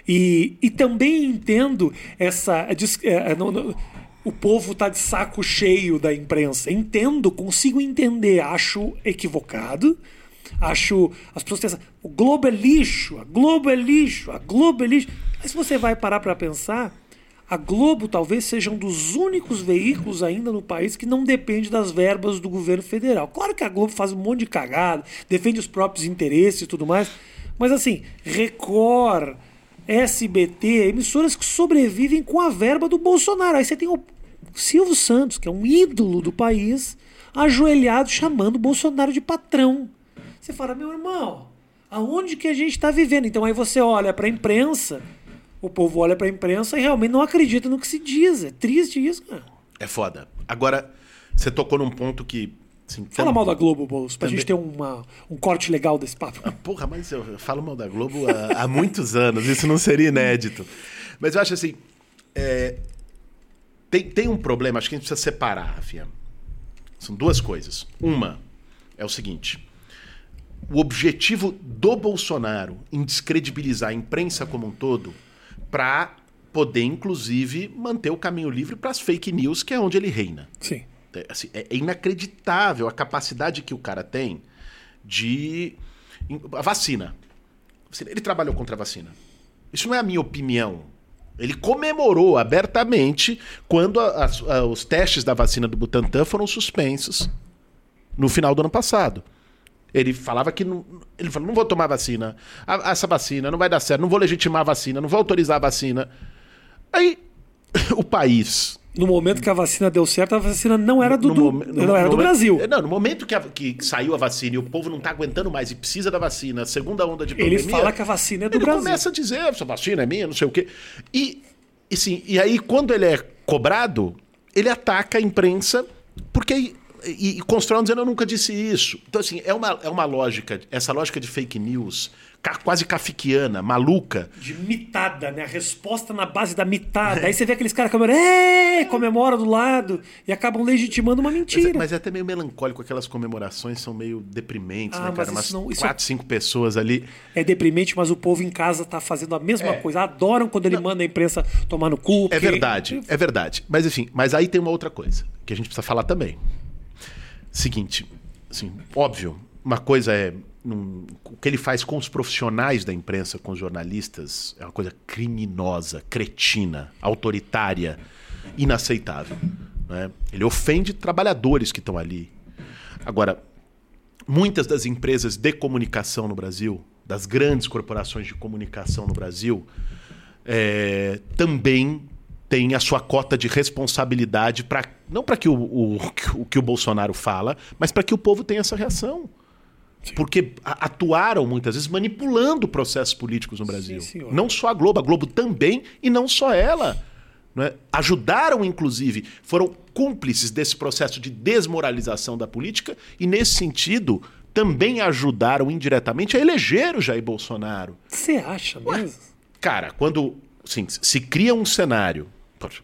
E, e também entendo essa. dis- é, não- não- o povo tá de saco cheio da imprensa. Entendo, consigo entender. Acho equivocado. Acho. As pessoas essa. O Globo é lixo, a Globo é lixo, a Globo é lixo. Mas se você vai parar para pensar, a Globo talvez seja um dos únicos veículos ainda no país que não depende das verbas do governo federal. Claro que a Globo faz um monte de cagada, defende os próprios interesses e tudo mais, mas assim, Record, SBT, emissoras que sobrevivem com a verba do Bolsonaro. Aí você tem o Silvio Santos, que é um ídolo do país, ajoelhado chamando o Bolsonaro de patrão. Você fala, meu irmão, aonde que a gente está vivendo? Então aí você olha para a imprensa, o povo olha para a imprensa e realmente não acredita no que se diz. É triste isso, cara. É foda. Agora, você tocou num ponto que. Assim, Fala mal da Globo, Boulos, pra Também- gente ter uma, um corte legal desse papo. Porra, mas eu falo mal da Globo há, há muitos anos, isso não seria inédito. Mas eu acho assim. é, tem, tem um problema, acho que a gente precisa separar, Rafinha. São duas coisas. Uma é o seguinte: o objetivo do Bolsonaro em descredibilizar a imprensa como um todo para poder, inclusive, manter o caminho livre para as fake news, que é onde ele reina. Sim. É, assim, é inacreditável a capacidade que o cara tem de. A vacina. Ele trabalhou contra a vacina. Isso não é a minha opinião. Ele comemorou abertamente quando a- a- os testes da vacina do Butantan foram suspensos no final do ano passado. Ele falava que não, ele falou, não vou tomar vacina. A- essa vacina não vai dar certo, não vou legitimar a vacina, não vou autorizar a vacina. Aí <laughs> o país No momento que a vacina deu certo, a vacina não era do, no do- no não era do momento- Brasil. Não, no momento que, a- que saiu a vacina e o povo não tá aguentando mais e precisa da vacina, segunda onda de Ele pandemia. fala que a vacina é do ele Brasil. começa a dizer, essa vacina é minha, não sei o quê. E, e, sim, e aí, quando ele é cobrado, ele ataca a imprensa porque. E, e constrói um dizendo eu nunca disse isso. Então, assim, é uma, é uma lógica, essa lógica de fake news, quase kafkiana, maluca, De mitada, né? A resposta na base da mitada. Aí você vê aqueles caras comemorando, é, comemora do lado e acabam legitimando uma Mas, mentira. mas é até meio melancólico, aquelas comemorações são meio deprimentes, Ah, né, cara? Umas não- isso- quatro, cinco pessoas ali. É deprimente, mas o povo em casa tá fazendo a mesma É. coisa. Adoram quando ele manda a imprensa tomar no cu. É porque- verdade, é verdade. Mas enfim, mas aí tem uma outra coisa que a gente precisa falar também. Seguinte, assim, óbvio, uma coisa é num- o que ele faz com os profissionais da imprensa, com os jornalistas, é uma coisa criminosa, cretina, autoritária, inaceitável. né? Ele ofende trabalhadores que estão ali. Agora, muitas das empresas de comunicação no Brasil, das grandes corporações de comunicação no Brasil, é, também tem a sua cota de responsabilidade para não para que o, o, o que o Bolsonaro fala, mas para que o povo tenha essa reação. Porque a- atuaram muitas vezes manipulando processos políticos no Brasil. senhor. não só a Globo, a Globo também, e não só ela. é? Ajudaram, inclusive, foram cúmplices desse processo de desmoralização da política, e nesse sentido também ajudaram indiretamente a eleger o Jair Bolsonaro. Você acha mesmo? Cara, quando assim, se cria um cenário,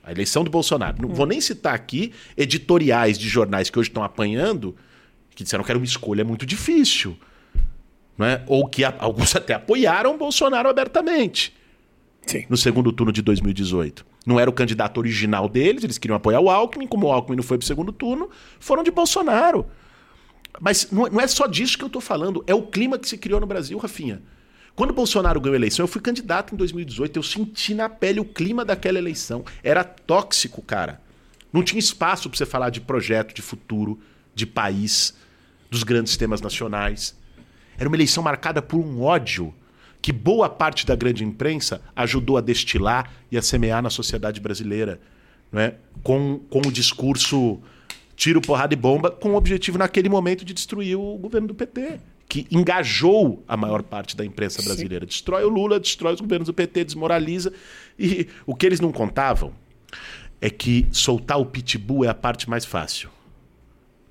a eleição do Bolsonaro, não vou nem citar aqui editoriais de jornais que hoje estão apanhando, que disseram que era uma escolha muito difícil. Não é? Ou que a- alguns <laughs> até apoiaram o Bolsonaro abertamente Sim. no segundo turno de 2018. Não era o candidato original deles, eles queriam apoiar o Alckmin, como o Alckmin não foi para o segundo turno, foram de Bolsonaro. Mas não, não é só disso que eu estou falando, é o clima que se criou no Brasil, Rafinha. Quando Bolsonaro ganhou a eleição, eu fui candidato em 2018, eu senti na pele o clima daquela eleição. Era tóxico, cara. Não tinha espaço para você falar de projeto, de futuro, de país, dos grandes temas nacionais. Era uma eleição marcada por um ódio que boa parte da grande imprensa ajudou a destilar e a semear na sociedade brasileira, não é? com, com o discurso tiro, porrada e bomba, com o objetivo naquele momento de destruir o governo do PT, que engajou a maior parte da imprensa brasileira. Sim. Destrói o Lula, destrói os governos do PT, desmoraliza. E o que eles não contavam é que soltar o pitbull é a parte mais fácil.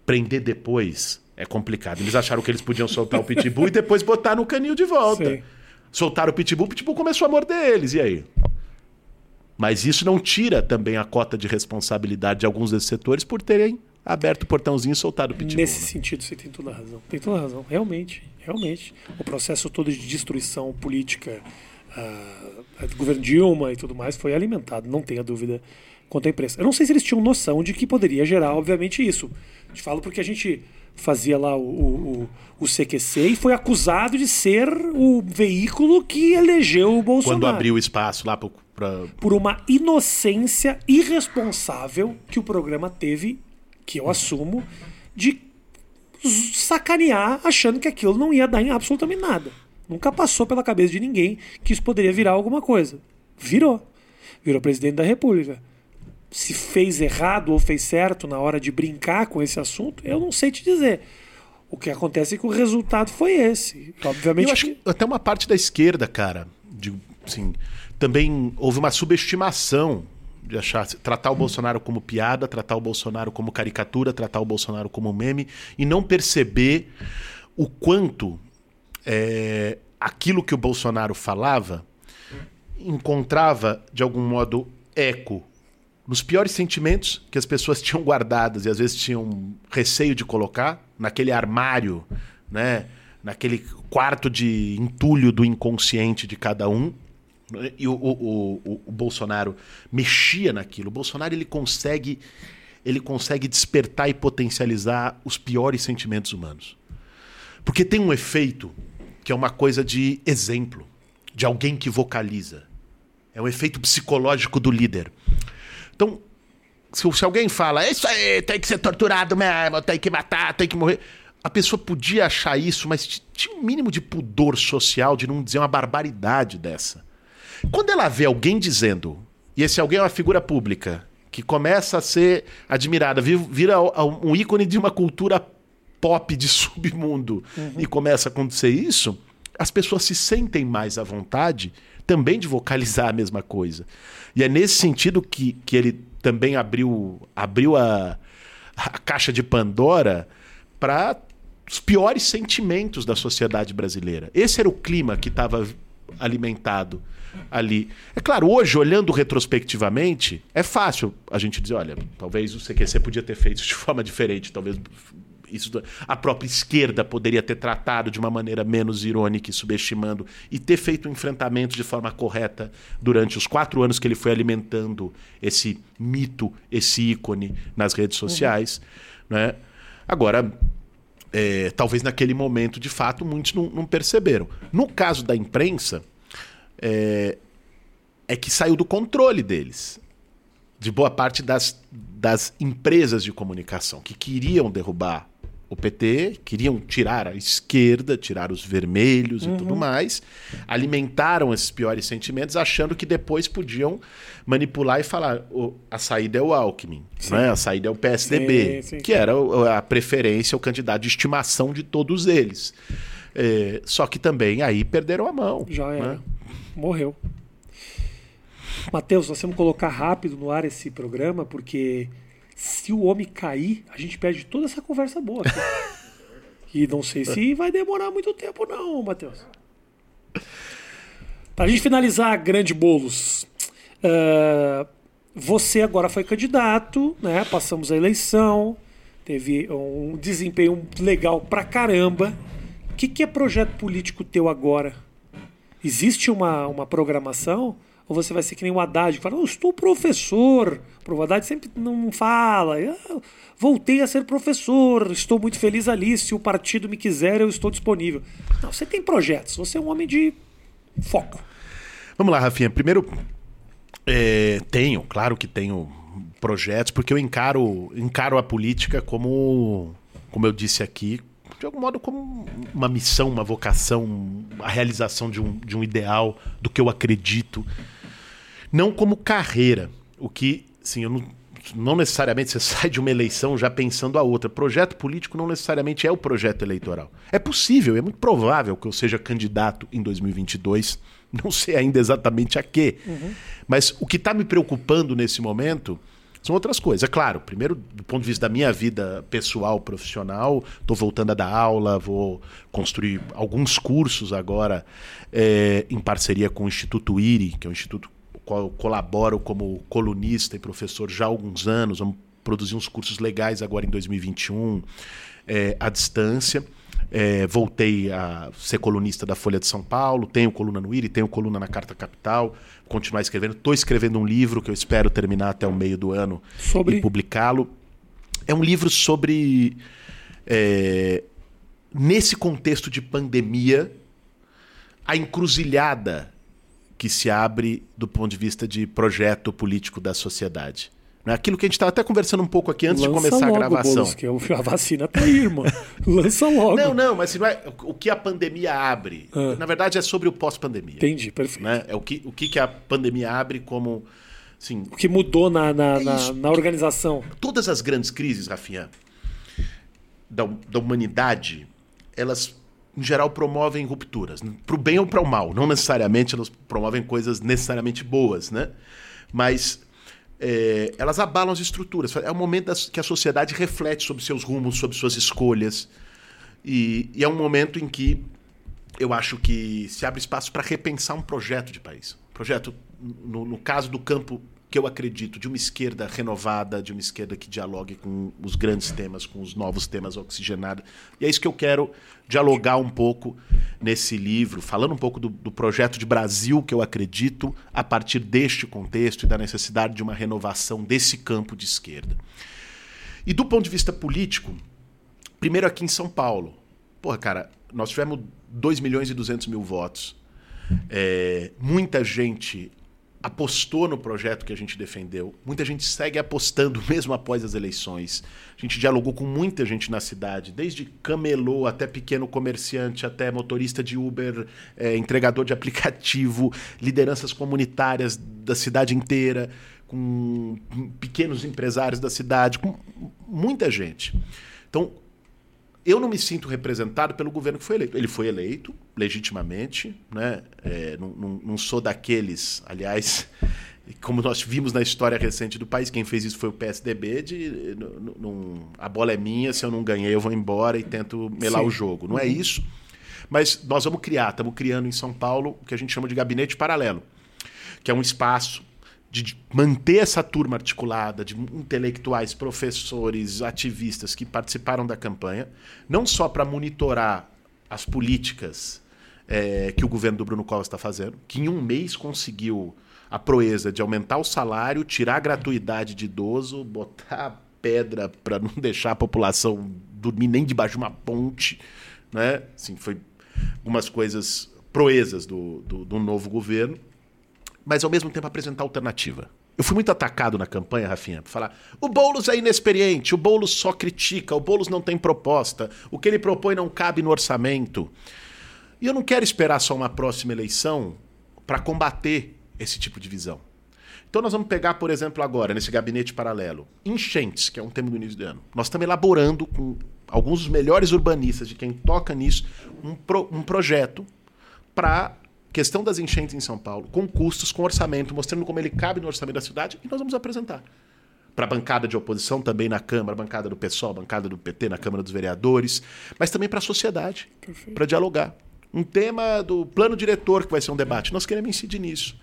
Prender depois é complicado. Eles acharam que eles podiam soltar o pitbull e depois botar no canil de volta. Sim. Soltaram o pitbull, o pitbull começou a morder eles. E aí? Mas isso não tira também a cota de responsabilidade de alguns desses setores por terem aberto o portãozinho e soltado o pitbull. Nesse né? sentido, você tem toda a razão. Tem toda a razão. Realmente, realmente. O processo todo de destruição política uh, do governo Dilma e tudo mais foi alimentado, não tenha dúvida quanto à imprensa. Eu não sei se eles tinham noção de que poderia gerar, obviamente, isso. Te falo porque a gente fazia lá o, o, o, CQC e foi acusado de ser o veículo que elegeu o Bolsonaro. Quando abriu espaço lá para. Por uma inocência irresponsável que o programa teve, que eu assumo, de sacanear achando que aquilo não ia dar em absolutamente nada. Nunca passou pela cabeça de ninguém que isso poderia virar alguma coisa. Virou. Virou presidente da República se fez errado ou fez certo na hora de brincar com esse assunto, eu não sei te dizer. O que acontece é que o resultado foi esse. Obviamente. Eu acho que até uma parte da esquerda, cara, de, assim, também houve uma subestimação de achar tratar o Bolsonaro como piada, tratar o Bolsonaro como caricatura, tratar o Bolsonaro como meme e não perceber o quanto é, aquilo que o Bolsonaro falava encontrava de algum modo eco nos piores sentimentos que as pessoas <laughs> tinham guardadas e às vezes tinham receio de colocar naquele armário, né? naquele quarto de entulho do inconsciente de cada um. E o, o, o, o Bolsonaro mexia naquilo. O Bolsonaro ele consegue, ele consegue despertar e potencializar os piores sentimentos humanos. Porque tem um efeito que é uma coisa de exemplo, de alguém que vocaliza. É um efeito psicológico do líder. Então, se, se alguém fala, é isso aí, tem que ser torturado mesmo, tem que matar, tem que morrer. A pessoa podia achar isso, mas tinha um mínimo de pudor social de não dizer uma barbaridade dessa. Quando ela vê alguém dizendo, e esse alguém é uma figura pública, que começa a ser admirada, vira um ícone de uma cultura pop de <laughs> submundo, uhum. e começa a acontecer isso, as pessoas se sentem mais à vontade também de vocalizar a mesma coisa. E é nesse sentido que, que ele também abriu, abriu a, a caixa de Pandora para os piores sentimentos da sociedade brasileira. Esse era o clima que estava alimentado ali. É claro, hoje, olhando retrospectivamente, é fácil a gente dizer, olha, talvez o CQC podia ter feito de <laughs> forma diferente, talvez isso a própria esquerda poderia ter tratado de uma maneira menos irônica e subestimando e ter feito um enfrentamento de forma correta durante os quatro anos que ele foi alimentando esse mito, esse ícone nas redes sociais. Uhum. Né? Agora, é, talvez naquele momento, de fato, muitos não, não perceberam. No caso da imprensa, é, é que saiu do controle deles de boa parte das, das empresas de comunicação que queriam derrubar o PT, queriam tirar a esquerda, tirar os vermelhos uhum. e tudo mais, alimentaram esses piores sentimentos, achando que depois podiam manipular e falar oh, a saída é o Alckmin, né? a saída é o PSDB, sim, sim. que era a preferência, o candidato de estimação de todos eles. É, só que também aí perderam a mão. Já era. Né? Morreu. Matheus, nós temos que colocar rápido no ar esse programa, porque se o homem cair, a gente perde toda essa conversa boa. <laughs> E não sei se vai demorar muito tempo, não, Matheus. Para a gente finalizar, grande bolos. Uh, você agora foi candidato, né? Passamos a eleição, teve um desempenho legal pra caramba. O que, que é projeto político teu agora? Existe uma, uma programação? Ou você vai ser que nem o Haddad, que fala, eu estou professor. O Haddad sempre não fala. Voltei a ser professor, estou muito feliz ali. Se o partido me quiser, eu estou disponível. Não, você tem projetos, você é um homem de foco. Vamos lá, Rafinha. Primeiro, é, tenho, claro que tenho projetos, porque eu encaro, encaro a política como, como eu disse aqui, de algum modo, como uma missão, uma vocação, a realização de um, de um ideal, do que eu acredito. Não como carreira, o que, sim, eu não, não necessariamente você <laughs> sai de uma eleição já pensando a outra. Projeto político não necessariamente é o projeto eleitoral. É possível, é muito provável que eu seja candidato em 2022, não sei ainda exatamente a quê. Uhum. Mas o que está me preocupando nesse momento são outras coisas. É claro, primeiro, do ponto de vista da minha vida pessoal, profissional, estou voltando a dar aula, vou construir alguns cursos agora é, em parceria com o Instituto IRI, que é um instituto qual eu colaboro como colunista e professor já há alguns anos. Vamos produzir uns cursos legais agora em 2021, é, à distância. É, voltei a ser colunista da Folha de São Paulo, tenho coluna no IRI, tenho coluna na Carta Capital, continuar escrevendo. Estou escrevendo um livro que eu espero terminar até o meio do ano sobre... e publicá-lo. É um livro sobre. É, nesse contexto de pandemia, a encruzilhada que se abre do ponto de vista de projeto político da sociedade. Né? Aquilo que a gente estava até conversando um pouco aqui antes Lança de começar logo, a gravação. Boulos, que é a vacina tá aí, irmão. <laughs> Lança logo. Não, não, mas não é o que a pandemia abre. Ah. Na verdade, é sobre o pós-pandemia. Entendi, perfeito. Né? É o que, o que a pandemia abre como. Assim, o que mudou na, na, é na, na organização. Todas as grandes crises, Rafinha, da, da humanidade, elas em geral promovem rupturas, para o bem ou para o mal. Não necessariamente elas promovem coisas necessariamente boas, né? Mas é, elas abalam as estruturas. É o momento das, que a sociedade reflete sobre seus rumos, sobre suas escolhas. E, e é um momento em que eu acho que se abre espaço para repensar um projeto de país. Projeto, no, no caso do campo que eu acredito, de uma esquerda renovada, de uma esquerda que dialogue com os grandes temas, com os novos temas oxigenados. E é isso que eu quero dialogar um pouco nesse livro, falando um pouco do, do, projeto de Brasil que eu acredito a partir deste contexto e da necessidade de uma renovação desse campo de esquerda. E do ponto de vista político, primeiro aqui em São Paulo. Porra, cara, nós tivemos 2 milhões e 200 mil votos. É, muita gente apostou no projeto que a gente defendeu. Muita gente segue apostando <laughs> mesmo após as eleições. A gente dialogou com muita gente na cidade, desde camelô até pequeno comerciante, até motorista de Uber, é, entregador de <laughs> aplicativo, lideranças comunitárias da cidade inteira, com pequenos empresários da cidade, com muita gente. Então, eu não me sinto representado pelo governo que foi eleito. Ele foi eleito legitimamente, né? É, não, não, não, sou daqueles, aliás, <laughs> como nós vimos na história recente do país, quem fez isso foi o PSDB. De, não, a bola é minha, se eu não ganhei, eu vou embora e tento melar Sim. o jogo. Não é uhum. isso. Mas nós vamos criar, estamos criando em São Paulo o que a gente chama de gabinete paralelo, que é um espaço de manter essa turma articulada de intelectuais, professores, ativistas que participaram da campanha, não só para monitorar as políticas é, que o governo do Bruno Covas está fazendo, que em um mês conseguiu a proeza de aumentar o salário, tirar a gratuidade de idoso, botar pedra para não deixar a população dormir nem debaixo de uma ponte, né? Assim, foi algumas coisas proezas do, do, do novo governo mas ao mesmo tempo apresentar alternativa. Eu fui muito atacado na campanha, Rafinha, para falar: o Boulos é inexperiente, o Boulos só critica, o Boulos não tem proposta, o que ele propõe não cabe no orçamento. E eu não quero esperar só uma próxima eleição para combater esse tipo de visão. Então nós vamos pegar, por exemplo, agora, nesse gabinete paralelo, enchentes, que é um tema do início do ano. Nós estamos elaborando com alguns dos melhores urbanistas, de quem toca nisso, um, pro, um projeto para questão das enchentes em São Paulo, com custos, com orçamento, mostrando como ele cabe no orçamento da cidade, e nós vamos apresentar. Para a bancada de oposição também na Câmara, bancada do PSOL, bancada do PT na Câmara dos Vereadores, mas também para a sociedade, para dialogar. Um tema do plano diretor, que vai ser um debate. Nós queremos incidir nisso.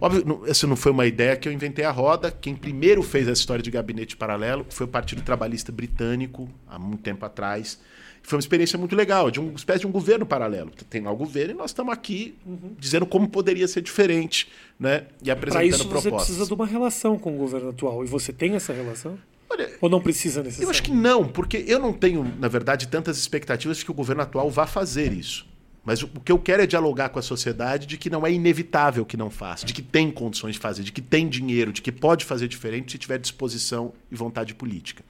Óbvio, essa não foi uma ideia que eu inventei a roda. Quem primeiro fez essa história de gabinete paralelo foi o Partido Trabalhista Britânico, há muito tempo atrás foi uma experiência muito legal, de uma espécie de um governo paralelo. Tem lá o governo e nós estamos aqui uhum. dizendo como poderia ser diferente, né? E apresentando isso propostas. você precisa de uma relação com o governo atual. E você tem essa relação? Olha, Ou não precisa necessariamente? Eu acho que não, porque eu não tenho, na verdade, tantas expectativas de que o governo atual vá fazer isso. Mas o que eu quero é dialogar com a sociedade de que não é inevitável que não faça, de que tem condições de fazer, de que tem dinheiro, de que pode fazer diferente se tiver disposição e vontade política.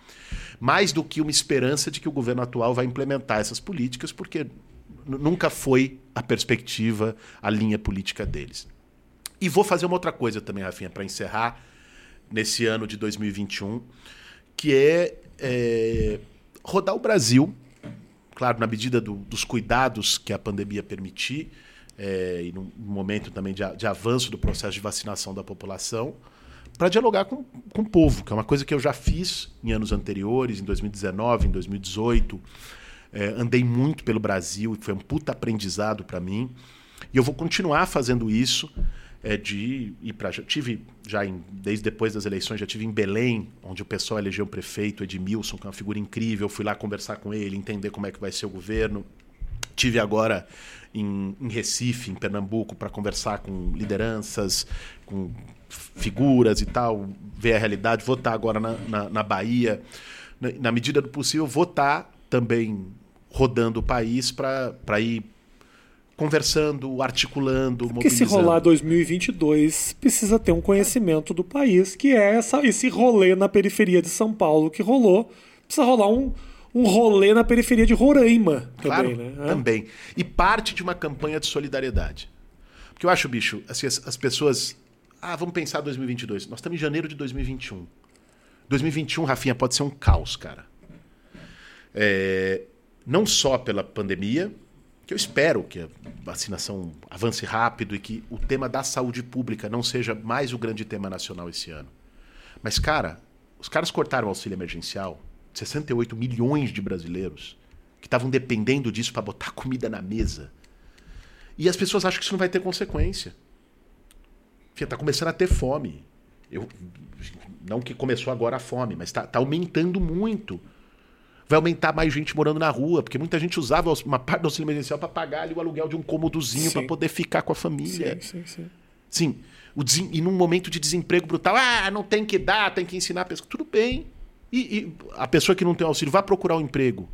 Mais do que uma esperança de que o governo atual vai implementar essas políticas, porque nunca foi a perspectiva, a linha política deles. E vou fazer uma outra coisa também, Rafinha, para encerrar nesse ano de 2021, que é, é rodar o Brasil, claro, na medida do, dos cuidados que a pandemia permitir, é, e num momento também de, de, avanço do processo de vacinação da população, para dialogar com, com o povo, que é uma coisa que eu já fiz em anos anteriores, em 2019, em 2018. É, andei muito pelo Brasil foi um puta aprendizado para mim. E eu vou continuar fazendo isso é, de ir para. Tive já em, desde depois das eleições, já tive em Belém, onde o pessoal elegeu o prefeito Edmilson, que é uma figura incrível. Fui lá conversar com ele, entender como é que vai ser o governo. Tive agora em, em Recife, em Pernambuco, para conversar com lideranças, com figuras e tal, ver a realidade. Vou estar agora na, na, na Bahia. Na, na medida do possível, vou estar também rodando o país para ir conversando, articulando, Porque mobilizando. se rolar 2022, precisa ter um conhecimento do país, que é essa, esse rolê na periferia de São Paulo que rolou. Precisa rolar um, um rolê na periferia de Roraima claro, também, né? Também. E parte de uma campanha de solidariedade. Porque eu acho, bicho, assim, as, as pessoas... Ah, vamos pensar 2022. Nós estamos em janeiro de 2021. 2021, Rafinha, pode ser um caos, cara. É, não só pela pandemia, que eu espero que a vacinação avance rápido e que o tema da saúde pública não seja mais o grande tema nacional esse ano. Mas, cara, os caras cortaram o auxílio emergencial, 68 milhões de brasileiros que estavam dependendo disso para botar comida na mesa. E as pessoas acham que isso não vai ter consequência. Enfim, tá começando a ter fome. Eu, não que começou agora a fome, mas está tá aumentando muito vai aumentar mais gente morando na rua, porque muita gente usava uma parte do auxílio emergencial para pagar ali o aluguel de um cômodozinho para poder ficar com a família. Sim, sim, sim. Sim, o e num momento de desemprego brutal, ah, não tem que dar, tem que ensinar a pessoa. Tudo bem. E, e a pessoa que não tem auxílio vai procurar um emprego.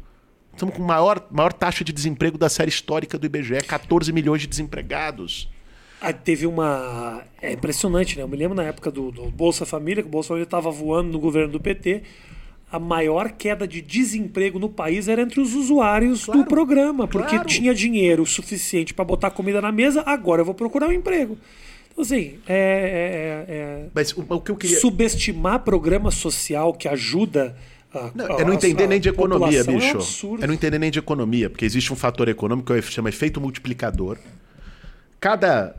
Estamos com a maior, maior taxa de desemprego da série histórica do IBGE, 14 milhões de desempregados. Ah, teve uma. É impressionante, né? Eu me lembro na época do, do Bolsa Família, que o Bolsa Família estava voando no governo do PT a maior queda de desemprego no país era entre os usuários claro, do programa, porque claro. tinha dinheiro suficiente para botar comida na mesa, agora eu vou procurar um emprego. Assim, é, é, é Mas o, o, que eu queria... subestimar programa social que ajuda. A, não, é não entender a, nem de economia, bicho. É, é não entender nem de economia, porque existe um fator econômico que chama efeito multiplicador. Cada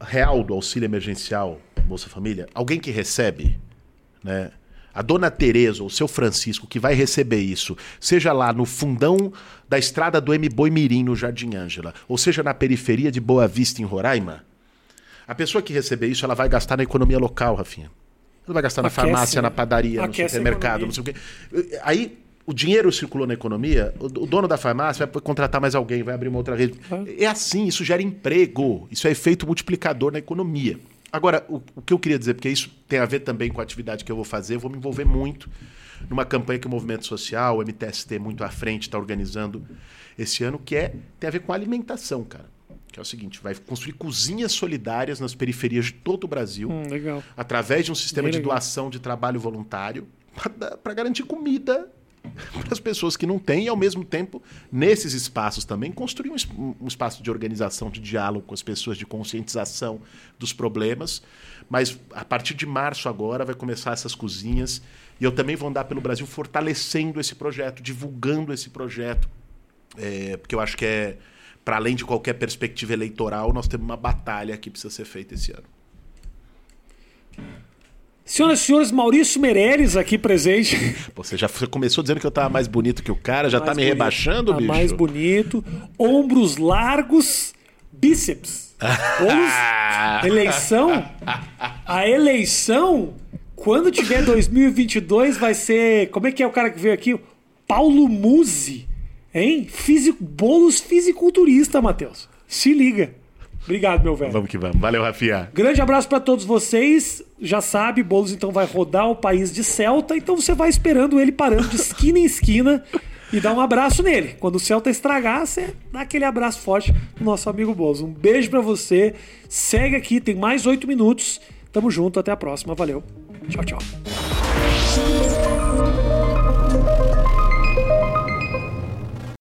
real do auxílio emergencial Bolsa Família, alguém que recebe, né, a dona Tereza ou o seu Francisco que vai receber isso, seja lá no fundão da estrada do M. Boi Mirim, no Jardim Ângela, ou seja na periferia de Boa Vista, em Roraima, a pessoa que receber isso, ela vai gastar na economia local, Rafinha. Ela vai gastar na Aquece, farmácia, na padaria, no supermercado, não sei o quê. Aí o dinheiro circulou na economia, o dono da farmácia vai contratar mais alguém, vai abrir uma outra rede. É assim, isso gera emprego, isso é efeito multiplicador na economia. Agora, o, o, que eu queria dizer, porque isso tem a ver também com a atividade que eu vou fazer, eu vou me envolver muito numa campanha que o Movimento Social, o MTST muito à frente, está organizando esse ano, que é tem a ver com alimentação, cara. Que é o seguinte, vai construir cozinhas solidárias nas periferias de todo o Brasil, hum, através de um sistema Bem de legal. doação de trabalho voluntário, para garantir comida <laughs> para as pessoas que não têm e, ao mesmo tempo, nesses espaços também, construir um, um, espaço de organização, de diálogo com as pessoas, de conscientização dos problemas. Mas a partir de março agora vai começar essas cozinhas e eu também vou andar pelo Brasil fortalecendo esse projeto, divulgando esse projeto, é, porque eu acho que é, para além de qualquer perspectiva eleitoral, nós temos uma batalha que precisa ser feita esse ano. Senhoras e senhores, Maurício Meirelles aqui presente. <laughs> Você já começou dizendo que eu estava mais bonito que o cara, já está me bonito. rebaixando, tá bicho? mais bonito, ombros largos, bíceps. <laughs> Ombros, eleição, a eleição, quando tiver 2022, vai ser, como é que é o cara que veio aqui? Paulo Musi, hein? Físico, bolos fisiculturista, Matheus. Se liga. Obrigado, meu velho. Vamos que vamos. Valeu, Rafinha. Grande abraço para todos vocês. Já sabe, Boulos então vai rodar o país de Celta, então você vai esperando ele parando de esquina em esquina e dá um abraço nele. Quando o Celta estragar, você dá aquele abraço forte no nosso amigo Boulos. Um beijo para você. Segue aqui, tem mais oito minutos. Tamo junto, até a próxima. Valeu. Tchau, tchau.